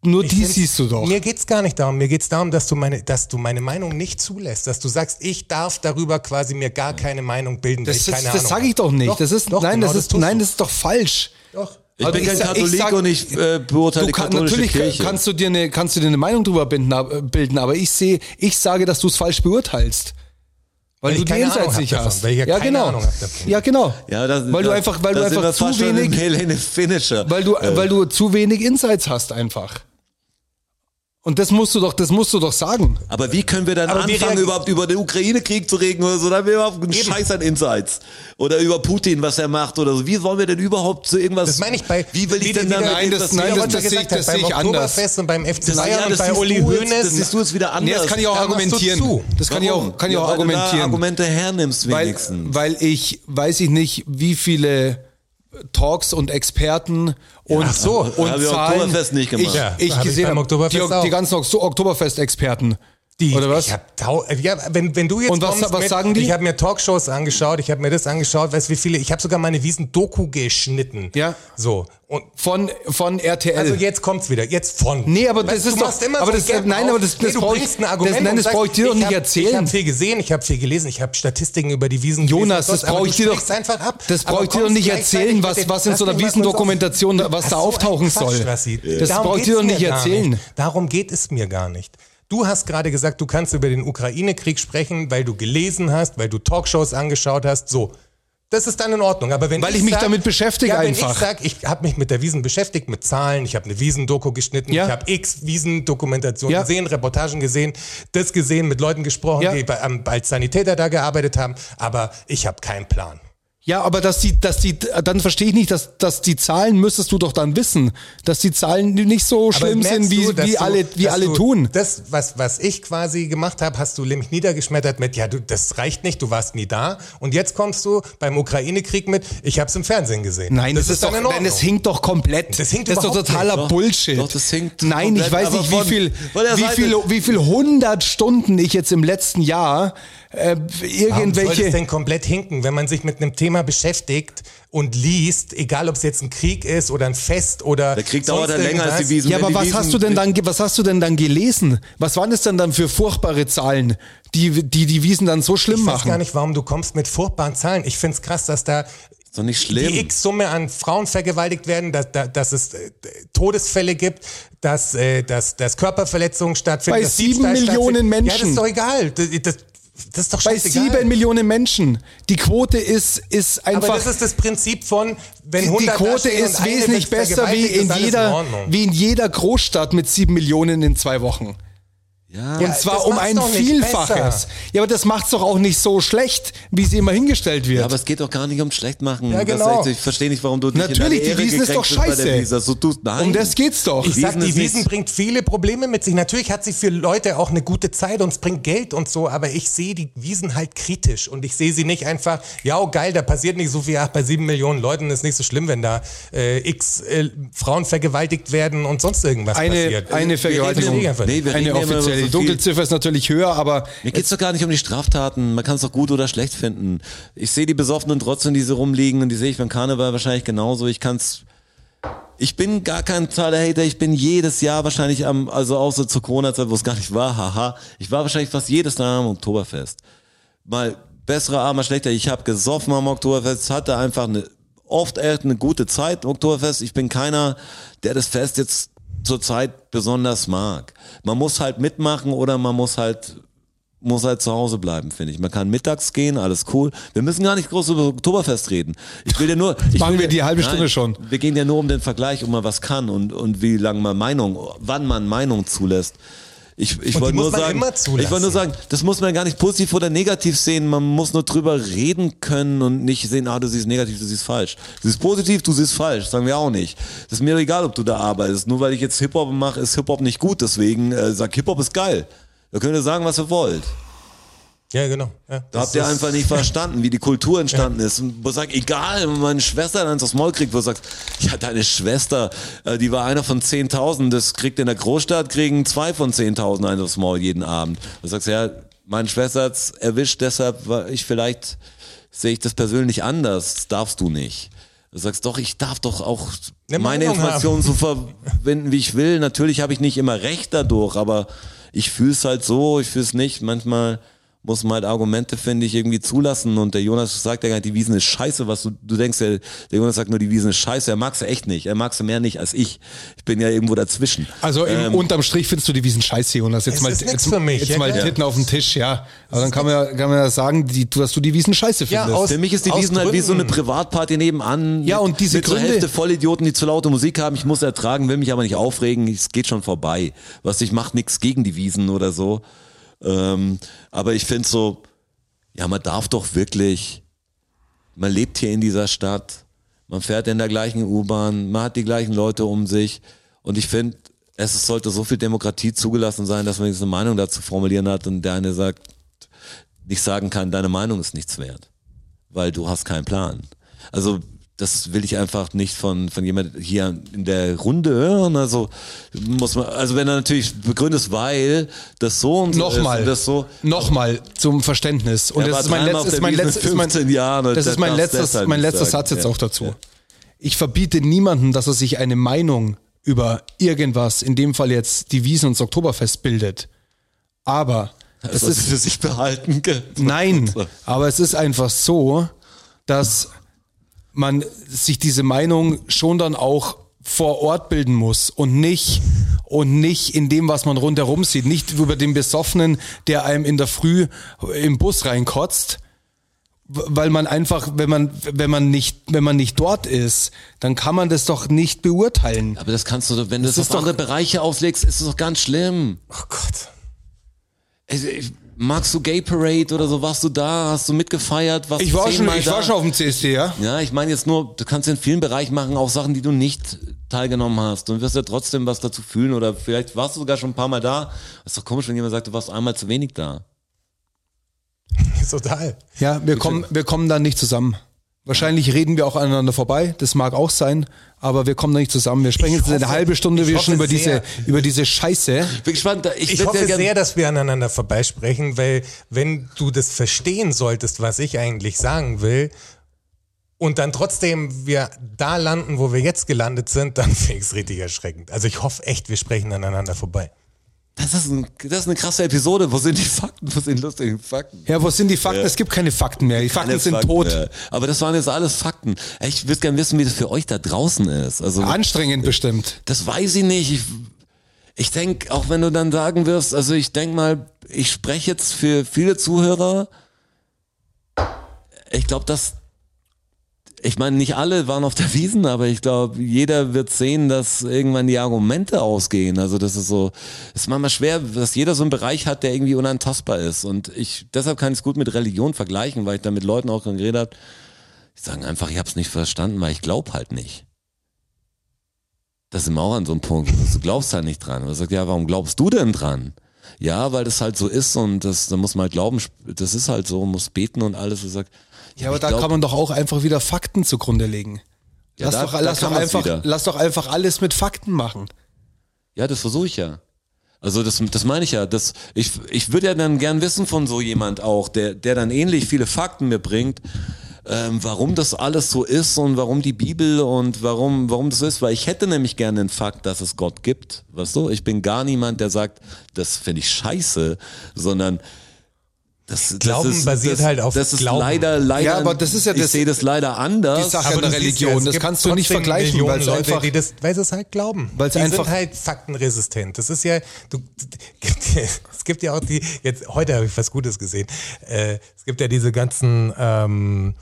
C: Nur
D: Ich
C: die siehst du doch.
D: Mir geht's gar nicht darum. Mir geht's darum, dass du meine, dass du meine Meinung nicht zulässt, dass du sagst, ich darf darüber quasi mir gar keine Meinung bilden,
C: Das, das
D: Ahnung
C: sage ich doch nicht.
D: Doch,
C: das ist,
D: doch,
C: nein,
D: genau
C: das ist,
D: tust
C: nein,
D: du.
C: das ist doch falsch.
D: Doch.
E: Ich
C: Also
E: bin kein
C: sag- ich
E: Katholik
C: sag-
E: und ich äh, beurteile
C: Du
E: die
C: kann,
E: katholische
C: natürlich
E: Kirche.
C: kannst du dir eine, kannst du dir eine Meinung drüber bilden, ab- bilden aber ich sehe, ich sage, dass du es falsch beurteilst. Weil,
D: Weil
C: du die
D: keine
C: Insights nicht
D: davon,
C: hast.
D: weil ich ja
C: ja,
D: keine
C: genau.
D: Davon.
C: Ja, genau.
E: ja, das,
C: weil du
E: das-
C: einfach, weil du
E: das
C: einfach zu wenig, *laughs*
E: Helene Finisher.
C: weil du,
E: Äh,
C: weil du zu wenig Insights hast einfach. Und das musst du doch, das musst du doch sagen.
E: Aber wie können wir dann
D: Aber
E: anfangen, überhaupt über den Ukraine-Krieg zu reden oder so? Da haben wir überhaupt einen
D: Eben.
E: Scheiß an Insights. Oder über Putin, was er macht oder so. Wie sollen wir denn überhaupt zu irgendwas...
D: Das meine ich bei.
E: Wie will ich denn dann...
C: Nein, das- nein, das-
D: Roger
C: das sehe ich- das
D: beim
C: sehe ich anders.
D: Und beim FC
E: das,
D: Bayern
E: ja,
D: und
E: das
D: bei
E: siehst
D: Uli Hoeneß.
E: Das siehst du jetzt wieder anders.
C: Nee, das kann ich auch
D: Da
C: argumentieren.
D: zu.
C: Das kann ich
E: Warum?
C: auch, kann ich
E: ja,
C: auch
E: weil du da
C: argumentieren.
E: Argumente hernimmst
C: weil,
E: wenigstens.
C: weil ich, weiß ich nicht, wie viele Talks und Experten und,
D: Ach so,
C: und Zahlen
E: Oktoberfest nicht gemacht.
C: ich,
D: Ja,
C: ich
D: hab ich
C: gesehen.
D: Oktoberfest
C: die,
D: auch.
C: die ganzen Okto- Oktoberfest-Experten.
D: Die,
C: Oder was?
D: Ich hab ja, wenn, wenn du jetzt
C: Und was-
D: kommst
C: was
D: mit,
C: sagen die?
D: Ich habe mir Talkshows angeschaut, ich habe mir das angeschaut, weißt wie viele, ich habe sogar meine Wiesen-Doku geschnitten.
C: Ja.
D: So. Und
C: Von, von RTL.
D: also jetzt kommt's wieder, jetzt von.
C: Nee, aber das
D: du,
C: ist doch-
D: machst immer
C: aber
D: so
C: das-
D: Gap
C: nein,
D: auf.
C: aber das- das
D: nee, du
C: brauch ich-
D: ein Argument
C: das- nein, das
D: sagst,
C: brauch ich dir doch
D: ich
C: nicht erzählen.
D: Ich habe viel gesehen, ich habe viel gelesen, ich habe Statistiken über die Wiesen
C: Jonas,
D: gelesen
C: das brauche ich dir doch.
D: einfach ab.
C: Das brauche ich dir doch nicht erzählen, was, was in so einer Wiesendokumentation, was da auftauchen soll. Das brauche ich dir doch nicht erzählen.
D: Darum geht es mir gar nicht. Du hast gerade gesagt, du kannst über den Ukraine-Krieg sprechen, weil du gelesen hast, weil du Talkshows angeschaut hast. So, das ist dann in Ordnung. Aber wenn
C: Weil ich mich
D: sag,
C: damit beschäftige
D: ja, wenn
C: einfach.
D: ich sag, ich habe mich mit der Wiesen beschäftigt, mit Zahlen, ich habe eine Wiesen-Doku geschnitten,
C: Ja.
D: ich habe x Wiesen-Dokumentationen
C: Ja.
D: gesehen, Reportagen gesehen, das gesehen, mit Leuten gesprochen,
C: Ja.
D: die bei, am- als Sanitäter da gearbeitet haben. Aber ich habe keinen Plan.
C: Ja, aber dass die, dass die, dann verstehe ich nicht, dass, dass die Zahlen müsstest du doch dann wissen, dass die Zahlen nicht so schlimm sind, wie,
D: du,
C: wie
D: du-
C: alle, wie alle
D: du
C: tun.
D: Das, was, was ich quasi gemacht habe, hast du nämlich niedergeschmettert mit, ja, du, das reicht nicht, du warst nie da. Und jetzt kommst du beim Ukraine-Krieg mit, ich habe es im Fernsehen gesehen.
C: Nein, das, ist doch, nein, das hinkt doch komplett.
D: Das hinkt
C: ist doch totaler
E: nicht. Doch,
C: Bullshit.
E: doch, das hinkt
C: Nein,
E: komplett,
C: ich weiß nicht, wie
E: von-
C: viel, wie viel, wie viel hundert Stunden ich jetzt im letzten Jahr äh,
D: Warum soll das
C: irgendwelche.
D: denn komplett hinken, wenn man sich mit einem Thema beschäftigt und liest, egal ob es jetzt ein Krieg ist oder ein Fest oder
E: Der Krieg dauert ja länger als die Wiesen.
C: Ja, aber was
E: Wiesen-
C: hast du denn dann, was hast du denn dann gelesen? Was waren das denn dann für furchtbare Zahlen, die die, die Wiesen dann so schlimm
D: Ich weiß
C: machen?
D: gar nicht, warum du kommst mit furchtbaren Zahlen. Ich find's krass, dass da
E: Ist doch nicht schlimm.
D: die X-Summe an Frauen vergewaltigt werden, dass, dass, dass es äh, Todesfälle gibt, dass, äh, dass, dass Körperverletzungen stattfinden.
C: Bei sieben Millionen
D: stattfindet. Ja, das
C: Menschen.
D: ist doch egal. Das, das, das ist doch
C: Bei sieben Millionen Menschen. Die Quote ist, ist einfach.
D: Aber das ist das Prinzip von, wenn
C: die
D: 100
C: Quote
D: dastehen
C: ist wesentlich besser wie in, jeder,
D: Ordnung.
C: wie in jeder Großstadt mit sieben Millionen in zwei Wochen.
E: Ja,
C: Und zwar
D: das
C: um ein Vielfaches. Ja, aber das macht's doch auch nicht so schlecht, wie sie immer hingestellt wird.
E: Ja, aber es geht doch gar nicht um Schlechtmachen.
D: Ja,
E: Das
D: genau.
E: echt- ich verstehe nicht, warum du dich
C: Natürlich,
E: in
C: die Wiesen ist doch scheiße.
E: Dass du tust. Nein.
C: um das geht's doch.
D: Ich sag,
E: Wiesen
D: die Wiesen bringt viele Probleme mit sich. Natürlich hat sie für Leute auch eine gute Zeit und es bringt Geld und so, aber ich sehe die Wiesen halt kritisch und ich sehe sie nicht einfach, ja, oh, geil, da passiert nicht so viel, ach, bei sieben Millionen Leuten ist nicht so schlimm, wenn da äh, x äh, Frauen vergewaltigt werden und sonst irgendwas
C: eine,
D: passiert.
C: eine Vergewaltigung.
E: Nee, wir
C: eine offizielle.
E: So
C: Die
E: viel-
C: Dunkelziffer ist natürlich höher, aber
E: Mir geht's doch gar nicht um die Straftaten. Man kann es doch gut oder schlecht finden. Ich sehe die Besoffenen trotzdem, die so rumliegen und die sehe ich beim Karneval wahrscheinlich genauso. Ich kann's. Ich bin gar kein totaler Hater. Ich bin jedes Jahr wahrscheinlich am, also so zur Corona-Zeit, wo es gar nicht war, haha. Ich war wahrscheinlich fast jedes Jahr am Oktoberfest. Mal bessere Abend, mal schlechter. Ich habe gesoffen am Oktoberfest, hatte einfach eine, oft echt eine gute Zeit am Oktoberfest. Ich bin keiner, der das Fest jetzt zur Zeit besonders mag. Man muss halt mitmachen oder man muss halt muss halt zu Hause bleiben, finde ich. Man kann mittags gehen, alles cool. Wir müssen gar nicht groß über Oktoberfest reden. Ich will ja nur. Ich
C: Machen wir die halbe Stunde schon.
E: Wir gehen ja nur um den Vergleich, ob man was kann und, und wie lange man Meinung, wann man Meinung zulässt. Ich, ich wollte nur sagen, ich wollte nur sagen, das muss man gar nicht positiv oder negativ sehen. Man muss nur drüber reden können und nicht sehen, ah, du siehst negativ, du siehst falsch. Du siehst positiv, du siehst falsch. Sagen wir auch nicht. Das ist mir egal, ob du da arbeitest. Nur weil ich jetzt Hip-Hop mache, ist Hip-Hop nicht gut. Deswegen äh, sag, Hip-Hop ist geil. Da könnt ihr sagen, was ihr wollt.
D: Ja, genau. Ja,
E: Da habt ihr einfach nicht *laughs* verstanden, wie die Kultur entstanden ist. Und wo sagt, egal, wenn meine Schwester dann aufs Maul kriegt, wo du sagst, ja, deine Schwester, äh, die war einer von 10.000, das kriegt in der Großstadt, kriegen zwei von 10.000 eins aufs Maul jeden Abend. Du sagst, ja, meine Schwester hat's erwischt, deshalb war ich vielleicht, sehe ich das persönlich anders, das darfst du nicht. Du sagst doch, ich darf doch auch
D: Eine
E: meine
D: Meinung
E: Informationen so *laughs* verwenden, wie ich will. Natürlich habe ich nicht immer recht dadurch, aber ich fühle es halt so, ich fühle es nicht. Manchmal muss man halt Argumente, finde ich, irgendwie zulassen. Und der Jonas sagt ja gar nicht, die Wiesen ist scheiße, was du, du denkst, der, der Jonas sagt nur, die Wiesen ist scheiße. Er mag sie echt nicht. Er mag sie mehr nicht als ich. Ich bin ja irgendwo dazwischen.
C: Also im,
E: Ähm,
C: unterm Strich findest du die Wiesen scheiße, Jonas. Jetzt
D: Es
C: mal, jetzt,
D: für mich,
C: jetzt
D: ja,
C: mal
D: klar.
C: Titten auf den Tisch, ja. Aber dann kann man, ja, kann man ja sagen, die, dass du die Wiesen scheiße
D: Ja,
C: findest.
D: aus-
E: Für mich ist die
D: aus
E: Wiesen halt wie so eine. Privatparty nebenan.
C: Ja, und diese
E: mit zur
C: Gründe-
E: Hälfte Vollidioten, die zu laute Musik haben. Ich muss ertragen, will mich aber nicht aufregen. Es geht schon vorbei. Was ich mache nichts gegen die Wiesen oder so. Ähm, aber ich finde so, ja, man darf doch wirklich, man lebt hier in dieser Stadt, man fährt in der gleichen U-Bahn, man hat die gleichen Leute um sich. Und ich finde, es sollte so viel Demokratie zugelassen sein, dass man jetzt eine Meinung dazu formulieren hat und der eine sagt, nicht sagen kann, deine Meinung ist nichts wert, weil du hast keinen Plan. Also das will ich einfach nicht von von jemand hier in der Runde hören. Also muss man, also wenn er natürlich begründet, weil das so und so
C: Nochmal,
E: ist und das so.
C: nochmal zum Verständnis. Und das ist mein, letzt, ist mein,
E: Wiesn in
C: letzt, ist mein,
E: 15 Jahren und
C: das ist mein letztes, mein letzter. Satz jetzt
E: Ja.
C: auch dazu. Ich verbiete niemanden, dass er sich eine Meinung über irgendwas, in dem Fall jetzt die Wiesen und das Oktoberfest bildet. Aber
E: Das sie
C: ist
E: für sich behalten.
C: Nein, *laughs* aber es ist einfach so, dass man sich diese Meinung schon dann auch vor Ort bilden muss und nicht und nicht in dem, was man rundherum sieht, nicht über den Besoffenen, der einem in der Früh im Bus reinkotzt, weil man einfach, wenn man wenn man nicht wenn man nicht dort ist, dann kann man das doch nicht beurteilen.
E: Aber das kannst du, doch- wenn du das,
C: ist
E: auf
C: doch-
E: andere Bereiche auflegst, ist es doch ganz schlimm.
D: Oh Gott.
E: Also, ich- magst du Gay Parade oder so? Warst du da? Hast du mitgefeiert? Warst
C: Ich war schon, ich
E: da?
C: war schon auf dem CSD, ja.
E: Ja, ich meine jetzt nur, du kannst in vielen Bereichen machen, auch Sachen, die du nicht teilgenommen hast. Und wirst ja trotzdem was dazu fühlen oder vielleicht warst du sogar schon ein paar Mal da. ist doch komisch, wenn jemand sagt, du warst einmal zu wenig da. *laughs*
D: Total.
C: Ja, wir kommen, wir kommen da nicht zusammen. Wahrscheinlich reden wir auch aneinander vorbei, das mag auch sein, aber wir kommen da nicht zusammen. Wir sprechen
D: Ich
C: jetzt eine
D: hoffe-
C: halbe Stunde wir schon über diese, über diese Scheiße.
E: Ich bin gespannt. Ich,
D: Ich hoffe sehr, dass wir aneinander vorbeisprechen, weil wenn du das verstehen solltest, was ich eigentlich sagen will, und dann trotzdem wir da landen, wo wir jetzt gelandet sind, dann *laughs* finde ich es richtig erschreckend. Also ich hoffe echt, wir sprechen aneinander vorbei.
E: Das ist, ein, das ist eine krasse Episode. Wo sind die Fakten? Wo sind die lustigen Fakten?
C: Ja, wo sind die Fakten? Es gibt keine Fakten mehr. Die Fakten
E: Keine
C: sind
E: Fakten
C: tot.
E: mehr. Aber das waren jetzt alles Fakten. Ich würde gerne wissen, wie das für euch da draußen ist. Also
C: Anstrengend bestimmt.
E: Das weiß ich nicht. Ich, ich denke, auch wenn du dann sagen wirst, also ich denke mal, ich spreche jetzt für viele Zuhörer. Ich glaube, dass, ich meine, nicht alle waren auf der Wiesen, aber ich glaube, jeder wird sehen, dass irgendwann die Argumente ausgehen. Also das ist so, es ist manchmal schwer, dass jeder so einen Bereich hat, der irgendwie unantastbar ist. Und ich, deshalb kann ich es gut mit Religion vergleichen, weil ich da mit Leuten auch geredet habe. Die sagen einfach, ich habe es nicht verstanden, weil ich glaube halt nicht. Das sind wir auch an so einem Punkt. Du glaubst halt nicht dran. Und sagt, ja, warum glaubst du denn dran? Ja, weil das halt so ist und das, da muss man halt glauben, das ist halt so, muss beten und alles. Er sagt,
C: Ja, aber da
E: glaub-
C: kann man doch auch einfach wieder Fakten zugrunde legen.
E: Ja,
C: lass,
E: da-
C: doch,
E: da
C: lass, doch einfach,
E: wieder.
C: lass doch einfach alles mit Fakten machen.
E: Ja, das versuche ich ja. Also das, das meine ich ja. Das, ich, ich würde ja dann gern wissen von so jemand auch, der, der dann ähnlich viele Fakten mir bringt, ähm, warum das alles so ist und warum die Bibel und warum, warum das so ist. Weil ich hätte nämlich gerne den Fakt, dass es Gott gibt. Weißt du? Ich bin gar niemand, der sagt, das finde ich scheiße, sondern das,
D: Glauben
E: das ist,
D: basiert
E: das,
D: halt auf
E: das ist
D: Glauben.
E: leider, leider.
C: Ja, aber das ist ja
E: ich
C: das-
E: sehe das leider anders.
C: die Sache
D: Aber
C: der Religion,
D: es
C: das kannst du nicht vergleichen, weil es
D: Leute,
C: einfach-
D: die das, weil sie es halt glauben.
C: Weil einfach-
D: sind halt faktenresistent. Das ist ja, du, *laughs* es gibt ja auch die, jetzt, heute habe ich was Gutes gesehen. Äh, es gibt ja diese ganzen, ähm,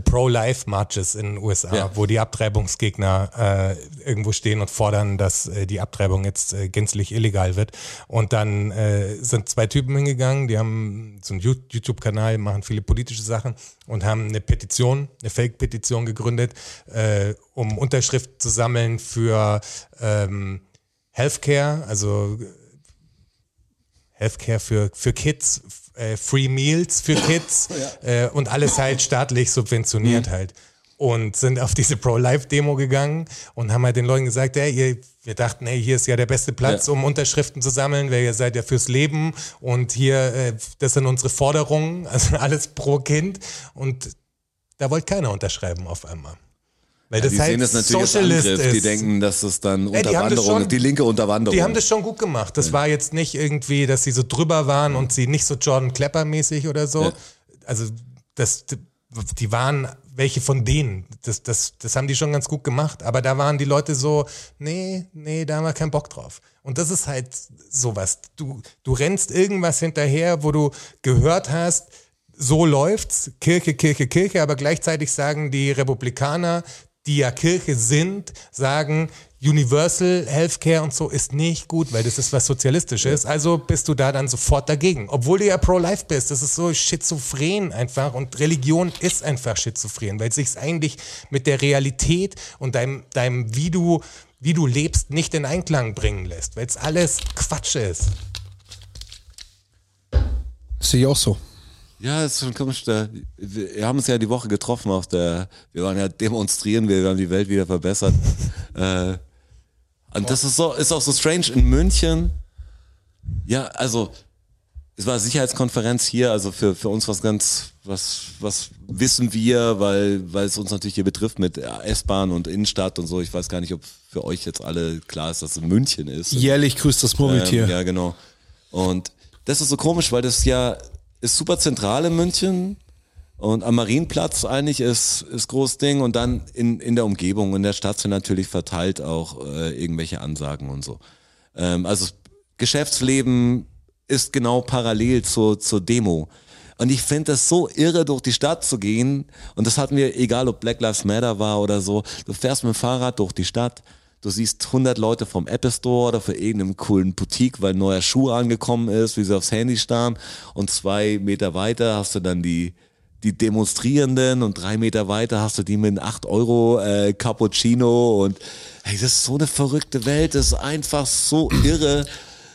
D: Pro-Life-Marches in den USA,
E: Ja.
D: wo die Abtreibungsgegner äh, irgendwo stehen und fordern, dass äh, die Abtreibung jetzt äh, gänzlich illegal wird. Und dann äh, sind zwei Typen hingegangen, die haben so einen You- YouTube-Kanal, machen viele politische Sachen und haben eine Petition, eine Fake-Petition gegründet, äh, um Unterschrift zu sammeln für ähm, Healthcare, also Healthcare für, für Kids, äh, Free Meals für *laughs* Kids äh, und alles halt staatlich subventioniert halt. Und sind auf diese Pro-Life-Demo gegangen und haben halt den Leuten gesagt, hey, ihr, wir dachten, hey, hier ist ja der beste Platz,
E: Ja.
D: um Unterschriften zu sammeln, weil ihr seid ja fürs Leben und hier, äh, das sind unsere Forderungen, *laughs* also alles pro Kind. Und da wollte keiner unterschreiben auf einmal. Weil das
E: die
D: halt
E: sehen das natürlich als
D: Socialist
E: Angriff.
D: ist.
E: Die denken, dass es dann
D: Ja, die das
E: Unterwanderung
D: schon-
E: ist, die linke Unterwanderung.
D: Die haben das schon gut gemacht. Das war jetzt nicht irgendwie, dass sie so drüber waren und sie nicht so Jordan Klepper mäßig oder so.
E: Ja.
D: Also das, die waren welche von denen. Das, das, das haben die schon ganz gut gemacht. Aber da waren die Leute so, nee, nee, da haben wir keinen Bock drauf. Und das ist halt sowas. Du, du rennst irgendwas hinterher, wo du gehört hast, so läuft's, Kirche, Kirche, Kirche, aber gleichzeitig sagen die Republikaner, die ja Kirche sind, sagen, Universal Healthcare und so ist nicht gut, weil das ist was Sozialistisches. Also bist du da dann sofort dagegen. Obwohl du ja pro-life bist. Das ist so schizophren einfach. Und Religion ist einfach schizophren, weil es sich eigentlich mit der Realität und deinem, deinem wie du, wie du lebst, nicht in Einklang bringen lässt. Weil es alles Quatsch ist.
C: Sehe ich auch so.
E: Ja, ist schon komisch. Da, wir wir haben uns ja die Woche getroffen auf der, wir waren ja demonstrieren, wir haben die Welt wieder verbessert. *laughs* äh, und das ist so, ist auch so strange in München. Ja, also es war Sicherheitskonferenz hier, also für, für uns was ganz, was, was wissen wir, weil, weil es uns natürlich hier betrifft mit S-Bahn und Innenstadt und so. Ich weiß gar nicht, ob für euch jetzt alle klar ist, dass es München ist.
C: Jährlich grüßt das Murmeltier.
E: Ähm, ja, genau. Und das ist so komisch, weil das ja ist super zentral in München und am Marienplatz eigentlich ist, ist groß Ding und dann in, in der Umgebung, in der Stadt sind natürlich verteilt auch äh, irgendwelche Ansagen und so. Ähm, also Geschäftsleben ist genau parallel zur, zur Demo. Und ich finde das so irre, durch die Stadt zu gehen. Und das hatten wir, egal ob Black Lives Matter war oder so. Du fährst mit dem Fahrrad durch die Stadt. Du siehst 100 Leute vom Apple Store oder für irgendeinem coolen Boutique, weil neuer Schuh angekommen ist, wie sie aufs Handy starren. Und zwei Meter weiter hast du dann die, die Demonstrierenden und drei Meter weiter hast du die mit einem 8 Euro äh, Cappuccino und hey, das ist so eine verrückte Welt, das ist einfach so irre.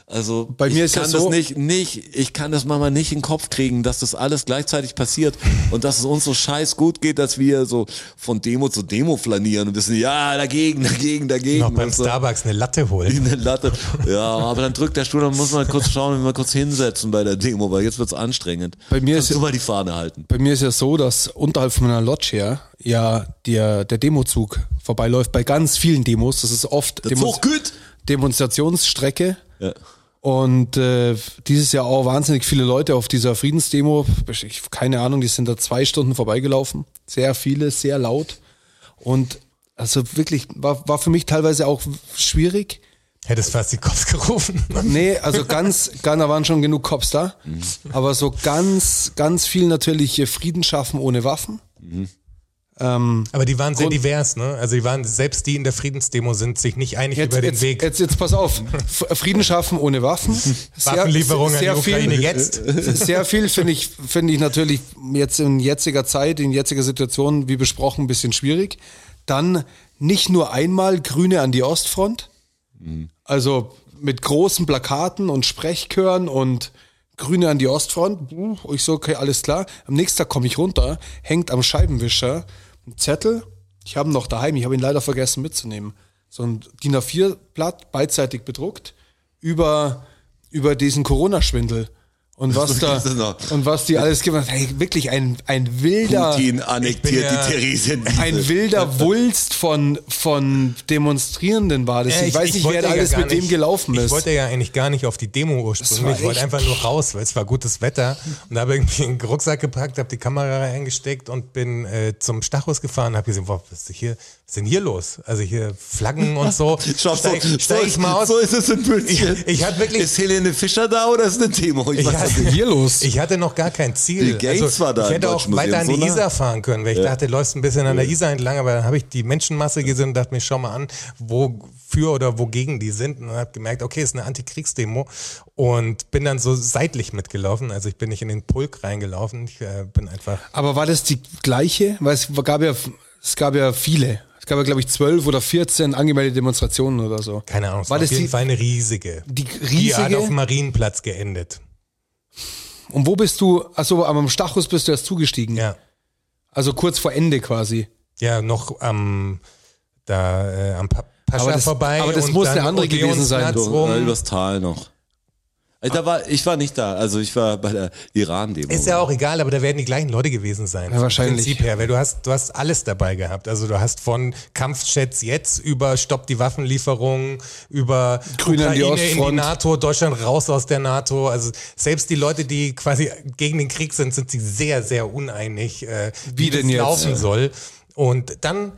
E: Also
C: Bei mir
E: ich
C: ist
E: kann
C: so-
E: das nicht, nicht, ich kann das manchmal nicht in den Kopf kriegen, dass das alles gleichzeitig passiert *laughs* und dass es uns so scheiß gut geht, dass wir so von Demo zu Demo flanieren und wissen, ja, dagegen, dagegen, dagegen.
D: Noch beim
E: so.
D: Starbucks eine Latte holen. *laughs*
E: Eine Latte. Ja, aber dann drückt der Stuhl, dann muss man *laughs* kurz schauen, wie wir kurz hinsetzen bei der Demo, weil jetzt wird's anstrengend.
C: Bei mir
E: Kannst
C: ist-
E: du mal die Fahne halten.
C: Bei mir ist ja so, dass unterhalb von meiner Lodge her ja der, der Demozug vorbeiläuft bei ganz vielen Demos. Das ist oft
E: Der
C: Demo
E: Zug gut.
C: Demonstrationsstrecke.
E: Ja.
C: Und äh, dieses Jahr auch wahnsinnig viele Leute auf dieser Friedensdemo. Ich, keine Ahnung, die sind da zwei Stunden vorbeigelaufen. Sehr viele, sehr laut. Und also wirklich, war, war für mich teilweise auch schwierig.
D: Hättest fast die Cops gerufen. *laughs*
C: Nee, also ganz, ganz, da waren schon genug Cops da. Aber so ganz, ganz viel natürlich Frieden schaffen ohne Waffen. Ähm,
D: Aber die waren sehr divers, ne? Also die waren, selbst die in der Friedensdemo sind sich nicht einig
C: jetzt,
D: über den
C: jetzt,
D: Weg.
C: Jetzt, jetzt pass auf. Frieden schaffen ohne Waffen. *laughs* Sehr-
D: Waffenlieferung an die
C: sehr viel-
D: Ukraine jetzt. *laughs*
C: Sehr viel finde ich, finde ich natürlich jetzt in jetziger Zeit, in jetziger Situation, wie besprochen, ein bisschen schwierig. Dann nicht nur einmal Grüne an die Ostfront. Also mit großen Plakaten und Sprechchören und Grüne an die Ostfront. Ich so, okay, alles klar. Am nächsten Tag komme ich runter, hängt am Scheibenwischer ein Zettel. Ich habe ihn noch daheim, ich habe ihn leider vergessen mitzunehmen. So ein DIN A4-Blatt, beidseitig bedruckt, über, über diesen Corona-Schwindel. Und was da,
E: ist das noch?
C: und was die alles gemacht haben. Hey, wirklich ein, ein wilder,
E: Putin
D: Ich
E: annektiert
D: ja-
E: die Therese.
C: ein wilder Wulst von, von Demonstrierenden war das.
D: Ja,
C: ich, weiß nicht, wer da
D: ja
C: alles mit dem
D: nicht-
C: gelaufen
D: Ich
C: ist.
D: wollte ja eigentlich gar nicht auf die Demo ursprünglich. Ich wollte einfach nur raus, weil es war gutes Wetter. Und habe irgendwie einen Rucksack gepackt, habe die Kamera eingesteckt und bin äh, zum Stachus gefahren. Habe gesehen, boah, was ist, hier, was ist denn hier los? Also hier Flaggen und so. *laughs*
E: Schau, so,
D: steig, steig ich mal aus.
E: so ist es in München.
D: Ich- ich hatte wirklich-
E: Ist Helene Fischer da oder ist eine Demo? Ich
D: Ich
E: weiß
D: hatte-
E: es *laughs* nicht.
C: hier los?
D: Ich hatte noch gar kein Ziel.
E: Bill Gates war da
D: Ich hätte auch weiter an die
E: so.
D: Isar fahren können, weil ich dachte, du läufst ein bisschen an der Isar entlang, aber dann habe ich die Menschenmasse gesehen und dachte mir, schau mal an, wofür oder wogegen die sind. Und habe gemerkt, okay, ist eine Antikriegsdemo und bin dann so seitlich mitgelaufen. Also ich bin nicht in den Pulk reingelaufen. Ich äh, bin einfach.
C: Aber war das die gleiche? Weil es gab ja, es gab ja viele. Gab ja, glaube ich, zwölf oder 14 angemeldete Demonstrationen oder so.
D: Keine Ahnung, es
C: War das
D: auf jeden
C: die-
D: Fall eine riesige.
C: Die
D: Die hat
C: riesige.
D: auf dem Marienplatz geendet.
C: Und wo bist du? Achso, am Stachus bist du erst zugestiegen.
D: Ja.
C: Also kurz vor Ende quasi.
D: Ja, noch am, da, äh, am Pa- Pascha
C: Aber das-
D: vorbei.
C: aber das
D: und
C: muss
D: dann
C: eine andere gewesen sein,
D: rum.
E: Äh, übers Tal noch. Da war, ich war nicht da, also ich war bei der Iran-Demo.
D: Ist ja auch egal, aber da werden die gleichen Leute gewesen sein. vom
C: wahrscheinlich.
D: Prinzip her, weil du hast, du hast alles dabei gehabt. Also du hast von Kampfjets jetzt über Stopp die Waffenlieferungen, über
C: Grüne an die
D: Ukraine in die. NATO, Deutschland raus aus der NATO. Also selbst die Leute, die quasi gegen den Krieg sind, sind sich sehr, sehr uneinig, äh, wie,
C: Wie denn
D: das
C: jetzt?
D: laufen soll. Und dann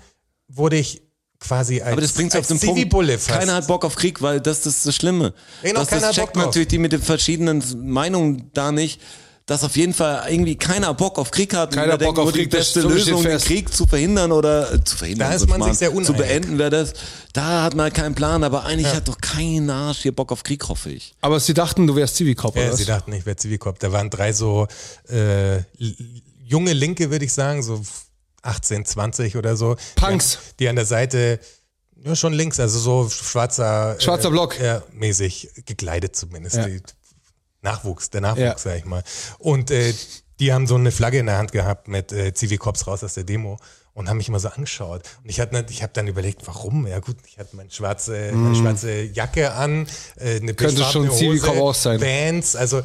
D: wurde ich quasi als,
E: Aber das bringt auf den Punkt.
D: Fast.
E: Keiner hat Bock auf Krieg, weil das, das ist das Schlimme.
D: Genau,
E: das,
D: keiner
E: das
D: hat
E: checkt natürlich die mit den verschiedenen Meinungen da nicht, dass auf jeden Fall irgendwie keiner Bock auf Krieg hat.
C: Keiner Bock
E: denken,
C: auf
E: nur die
C: Krieg, das
E: beste Lösung, den. Krieg zu verhindern oder äh, zu verhindern,
D: Da ist man sich sehr
E: zu
D: uneinig.
E: beenden wäre das. Da hat man halt keinen Plan, aber eigentlich hat doch kein Arsch hier Bock auf Krieg, hoffe ich.
C: Aber sie dachten, du wärst Zivilcop, oder
D: Ja, sie dachten, ich wäre Zivilkopf. Da waren drei so äh, junge Linke, würde ich sagen, so 18, 20 oder so.
C: Punks.
D: Die an, die an der Seite, ja schon links, also so schwarzer
C: Schwarzer Block.
D: Ja, mäßig gekleidet zumindest.
C: Ja.
D: Die, Nachwuchs, der Nachwuchs,
C: Ja.
D: sag ich mal. Und äh, die haben so eine Flagge in der Hand gehabt mit äh, Zivilcops raus aus der Demo und haben mich immer so angeschaut. Und ich, hatte, ich habe dann überlegt, warum? Ja gut, ich hatte meine schwarze, meine schwarze Jacke an, äh, eine
C: Mhm. Könnte schon
D: Hose,
C: auch sein.
D: Vans, also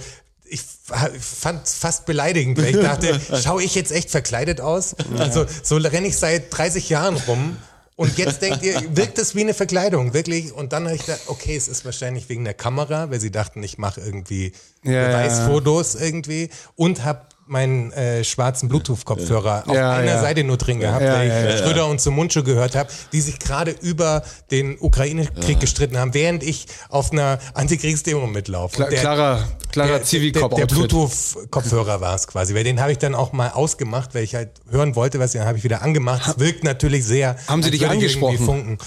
D: ich fa- fand fast beleidigend, weil ich dachte, *laughs* schaue ich jetzt echt verkleidet aus? Also so renne ich seit 30 Jahren rum und jetzt denkt ihr, wirkt das wie eine Verkleidung, wirklich? Und dann habe ich gedacht, okay, es ist wahrscheinlich wegen der Kamera, weil sie dachten, ich mache irgendwie
C: Ja,
D: Beweisfotos irgendwie und habe meinen äh, schwarzen Bluetooth-Kopfhörer auf
C: Ja,
D: einer
C: ja.
D: Seite nur drin gehabt,
C: Ja,
D: weil ich. Schröder und Sumunchu gehört habe, die sich gerade über den Ukraine-Krieg gestritten haben, während ich auf einer Antikriegsdemo mitlaufe.
C: Kla
D: der-
C: klarer klarer
D: der, der, der
C: Zivilcop-Outfit.
D: Bluetooth-Kopfhörer war es quasi, weil den habe ich dann auch mal ausgemacht, weil ich halt hören wollte, was dann habe ich wieder angemacht. Es wirkt natürlich sehr.
C: Haben Sie dich
D: ich
C: angesprochen?
D: funken.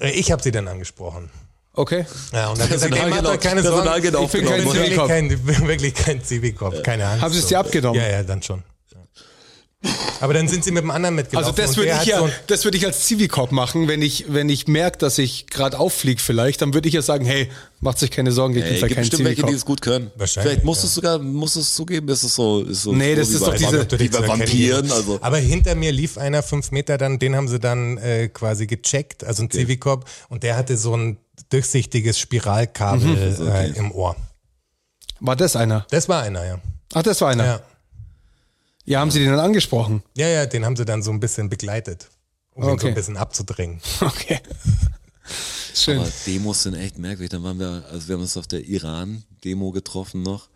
D: Äh, Ich habe sie dann angesprochen.
C: Okay.
D: Ja, und dann *laughs* gesagt,
E: Personal
D: ey, macht euch keine Sorgen.
E: geht
C: Ich bin kein
D: Ich bin *laughs* wirklich kein, Zivilcop, keine Angst.
C: Haben Sie es dir abgenommen?
D: Ja, ja, dann schon. Aber dann sind sie mit dem anderen mitgelaufen.
C: Also das würde ich ja,
D: so
C: das würde ich als Zivilcop machen, wenn ich, wenn ich merke, dass ich gerade auffliege vielleicht, dann würde ich ja sagen, hey, macht sich keine Sorgen, ich bin
E: Ey,
C: vielleicht
E: gibt
C: kein
E: bestimmt welche, die es gut können.
D: Wahrscheinlich,
E: Vielleicht musst
D: ja.
E: du es sogar, musst du es zugeben, ist es so, ist so.
C: Nee,
E: so
C: das ist doch diese-
E: wie bei Vampiren, also.
D: Aber hinter mir lief einer fünf Meter dann, den haben sie dann äh, quasi gecheckt, also ein Zivilcop, und der hatte so ein durchsichtiges Spiralkabel
E: Mhm.
D: äh, im Ohr.
C: War das einer?
D: Das war einer, ja.
C: Ach, das war einer. Ja,
D: Ja,
C: haben Sie den dann angesprochen?
D: ja, ja den haben sie dann so ein bisschen begleitet, um ihn so
C: Okay.
D: ein bisschen abzudrängen. *laughs*
C: Okay. Schön.
E: Aber Demos sind echt merkwürdig. Dann waren wir, also wir haben uns auf der Iran-Demo getroffen noch.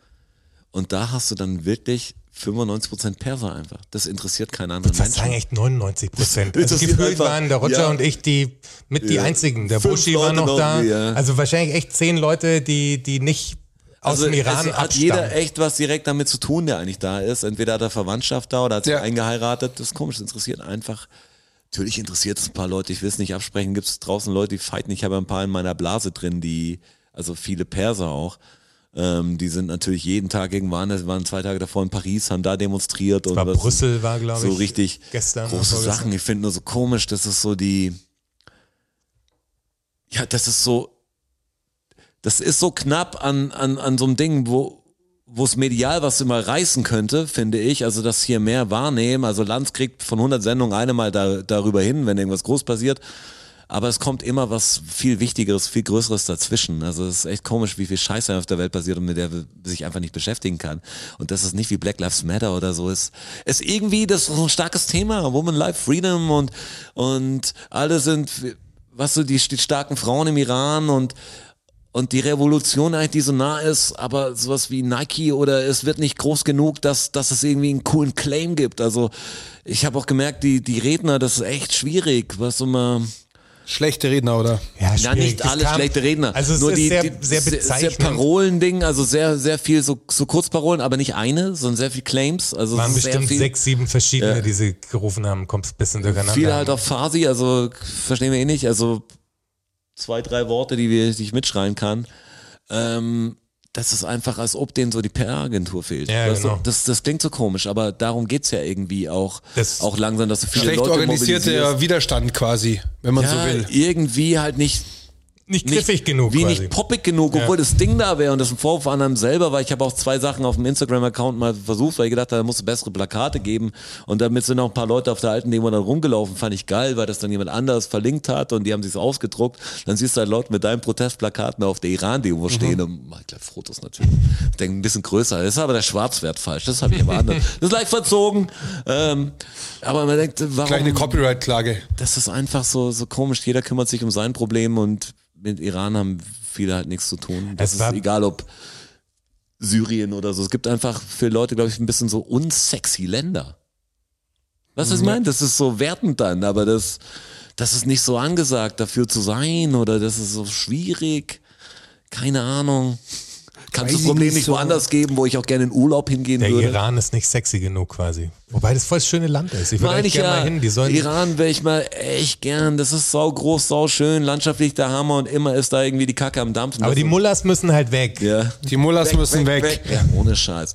E: Und da hast du dann wirklich 95% Perser einfach. Das interessiert keinen anderen *laughs*
D: Das sagen
E: Menschen.
D: echt 99 Prozent.
E: Das
D: Also gefühlt
E: einfach-
D: waren der Roger
E: ja.
D: und ich die mit die
E: Ja.
D: einzigen. Der
E: Fünf
D: Bushi war
E: Leute
D: noch
E: noch,
D: da.
E: ja.
D: Also wahrscheinlich echt zehn Leute, die, die nicht aus
E: Also
D: dem Iran
E: es hat jeder echt was direkt damit zu tun, der eigentlich da ist. Entweder hat er Verwandtschaft da oder hat sich
C: Ja.
E: eingeheiratet. Das ist komisch, das interessiert einfach. Natürlich interessiert es ein paar Leute, ich will es nicht absprechen. Gibt es draußen Leute, die fighten. Ich habe ein paar in meiner Blase drin, die, also viele Perser auch. Ähm, die sind natürlich jeden Tag irgendwann, das waren zwei Tage davor in Paris, haben da demonstriert und
D: war
E: was-
D: Brüssel, war, glaube ich,
E: so richtig
D: gestern
E: große. Sachen. Ich finde nur so komisch, das ist so die, ja, das ist so, das ist so knapp an, an, an so einem Ding, wo, wo es medial was immer reißen könnte, finde ich. Also, dass hier mehr wahrnehmen. Also, Lanz kriegt von 100 Sendungen eine mal da, darüber hin, wenn irgendwas groß passiert. Aber es kommt immer was viel Wichtigeres, viel Größeres dazwischen. Also es ist echt komisch, wie viel Scheiße auf der Welt passiert und mit der sich einfach nicht beschäftigen kann. Und das ist nicht wie Black Lives Matter oder so. Es ist irgendwie das ist so ein starkes Thema. Woman Life Freedom und, und alle sind, was so die, die starken Frauen im Iran und, und die Revolution eigentlich, die so nah ist, aber sowas wie Nike oder es wird nicht groß genug, dass, dass es irgendwie einen coolen Claim gibt. Also ich habe auch gemerkt, die, die Redner, das ist echt schwierig, was so mal,
C: Schlechte Redner, oder?
D: Ja,
E: ja,
D: schwierig.
E: nicht alle
D: kam-
E: schlechte Redner.
D: Also es
E: Nur
D: ist
E: die,
D: sehr,
E: die,
D: sehr
E: sehr. Parolending, also sehr, sehr viel so, so Kurzparolen, aber nicht eine, sondern sehr viel Claims. Also
D: waren
E: sehr
D: bestimmt
E: viel,
D: sechs, sieben verschiedene,
E: Ja.
D: die sie gerufen haben. Kommt ein bisschen durcheinander.
E: Viel halt auf Farsi, also verstehen wir eh nicht. Also zwei, drei Worte, die, wir, die ich mitschreien kann. Ähm, das ist einfach, als ob denen so die PR-Agentur fehlt.
D: Ja,
E: du,
D: genau.
E: das, das klingt so komisch, aber darum geht's ja irgendwie auch,
D: Das-
E: auch langsam, dass du viele
C: Schlecht
E: Leute
C: organisierter. Widerstand quasi, wenn man
E: ja,
C: so will.
E: irgendwie halt nicht
D: Nicht griffig genug
E: Wie
D: quasi.
E: nicht poppig genug, obwohl das Ding da wäre und das ein Vorwurf an einem selber war. Ich habe auch zwei Sachen auf dem Instagram-Account mal versucht, weil ich gedacht habe, da muss es bessere Plakate geben. Und damit sind auch ein paar Leute auf der alten Demo dann rumgelaufen. Fand ich geil, weil das dann jemand anderes verlinkt hat und die haben sich ausgedruckt. Dann siehst du halt Leute mit deinem Protestplakat mehr auf der Iran-Demo stehen und mach gleich Fotos natürlich. Ich denke, ein bisschen größer. Das ist aber der Schwarzwert falsch. Das habe ich aber anders. Das ist leicht verzogen. Ähm, aber man denkt, warum?
C: Gleich eine Copyright-Klage.
E: das ist einfach so, so komisch. Jeder kümmert sich um sein Problem und mit Iran haben viele halt nichts zu tun. Das
D: Es
E: ist egal, ob Syrien oder so. Es gibt einfach für Leute, glaube ich, ein bisschen so unsexy Länder. Was ich meine? Das ist so wertend dann, aber das, das ist nicht so angesagt, dafür zu sein oder das ist so schwierig. Keine Ahnung. Kannst du das Problem
C: nicht so.
E: woanders geben, wo ich auch gerne in Urlaub hingehen
D: Der
E: würde?
D: Iran ist nicht sexy genug quasi. Wobei das voll das schöne Land ist. Ich würde
E: ich
D: gerne
E: ja.
D: mal hin. Die sollen
E: Iran wäre ich mal echt gern. Das ist sau groß, sau schön, landschaftlich der Hammer und immer ist da irgendwie die Kacke am Dampfen.
D: aber die Mullahs müssen halt weg.
E: ja.
C: Die Mullahs müssen weg.
E: Ja, ohne Scheiß.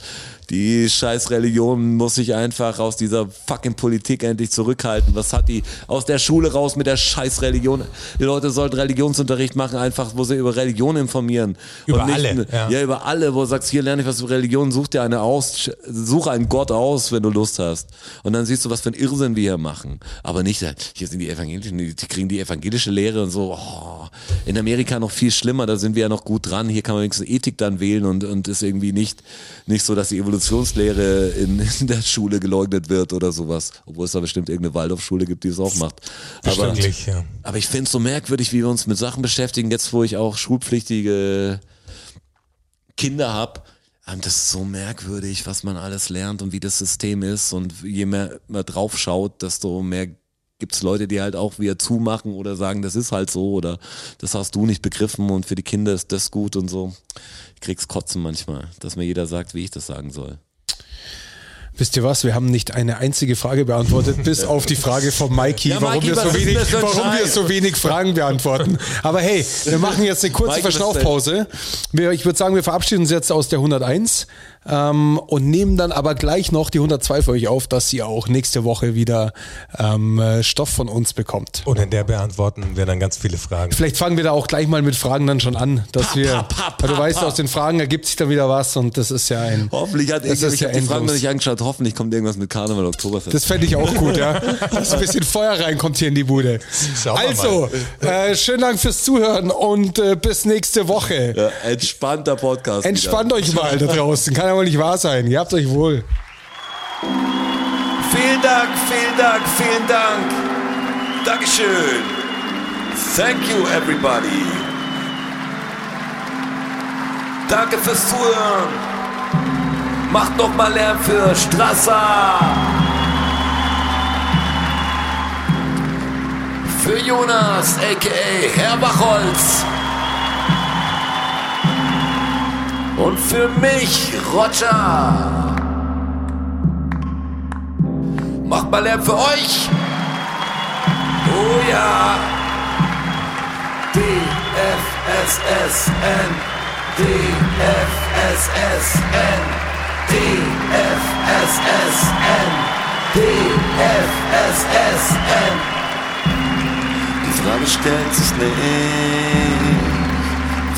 E: Die scheiß Religion muss sich einfach aus dieser fucking Politik endlich zurückhalten. Was hat die aus der Schule raus mit der scheiß Religion? Die Leute sollten Religionsunterricht machen, einfach, wo sie über Religion informieren.
D: Über
E: Und nicht,
D: alle,
E: Ja.
D: ja.
E: über alle, wo du sagst, hier lerne ich was über Religion, such dir eine aus, such einen Gott aus, wenn du Lust hast. Und dann siehst du, was für ein Irrsinn wir hier machen. Aber nicht, äh, hier sind die Evangelischen, die kriegen die evangelische Lehre und so. Oh, in Amerika noch viel schlimmer, da sind wir ja noch gut dran. Hier kann man wenigstens Ethik dann wählen und, und ist irgendwie nicht, nicht so, dass die Evolutionslehre in, *laughs* in der Schule geleugnet wird oder sowas. Obwohl es da bestimmt irgendeine Waldorfschule gibt, die es auch macht. Aber,
D: ja.
E: aber ich finde es so merkwürdig, wie wir uns mit Sachen beschäftigen, jetzt wo ich auch schulpflichtige Kinder habe. Das ist so merkwürdig, was man alles lernt und wie das System ist. Und je mehr man drauf schaut, desto mehr gibt's Leute, die halt auch wieder zumachen oder sagen, das ist halt so oder das hast du nicht begriffen und für die Kinder ist das gut und so. Ich krieg's kotzen manchmal, dass mir jeder sagt, wie ich das sagen soll.
C: Wisst ihr was? Wir haben nicht eine einzige Frage beantwortet, *laughs* bis auf die Frage von Mikey,
E: Ja,
C: warum,
E: Mikey,
C: wir so wenig, warum wir so wenig Fragen beantworten. Aber hey, wir machen jetzt eine kurze
E: Mikey,
C: Verschnaufpause. Ich würde sagen, wir verabschieden uns jetzt aus der 101 ähm, und nehmen dann aber gleich noch die 102 für euch auf, dass ihr auch nächste Woche wieder ähm, äh, Stoff von uns bekommt.
D: Und in der beantworten wir dann ganz viele Fragen.
C: Vielleicht fangen wir da auch gleich mal mit Fragen dann schon an, dass wir,
E: pa, pa,
C: weil du
E: pa,
C: weißt,
E: pa.
C: aus den Fragen ergibt sich dann wieder was und das ist ja ein,
E: Hoffentlich hat
C: Das ist
E: ich
C: ja
E: habe die Fragen noch nicht angeschaut, hoffentlich kommt irgendwas mit Karneval Oktoberfest.
C: Das fände ich auch gut, ja. Dass ein bisschen Feuer reinkommt hier in die Bude. Also, äh, schönen Dank fürs Zuhören und äh, bis nächste Woche.
E: ja, entspannter Podcast.
C: Entspannt euch mal da draußen. Kann ja wohl nicht wahr sein. Ihr habt euch wohl.
A: Vielen Dank, vielen Dank, vielen Dank. Dankeschön. Thank you, everybody. Danke fürs Zuhören. Macht noch mal Lärm für Strasser. Für Jonas, a.k.a. Herr Bachholz. Und für mich, Roger. Macht mal Lärm für euch. Oh ja. DFSSN. DFSSN. DFSSN. DFSSN. Die Frage stellt sich nicht. Die Frage stellt sich nicht.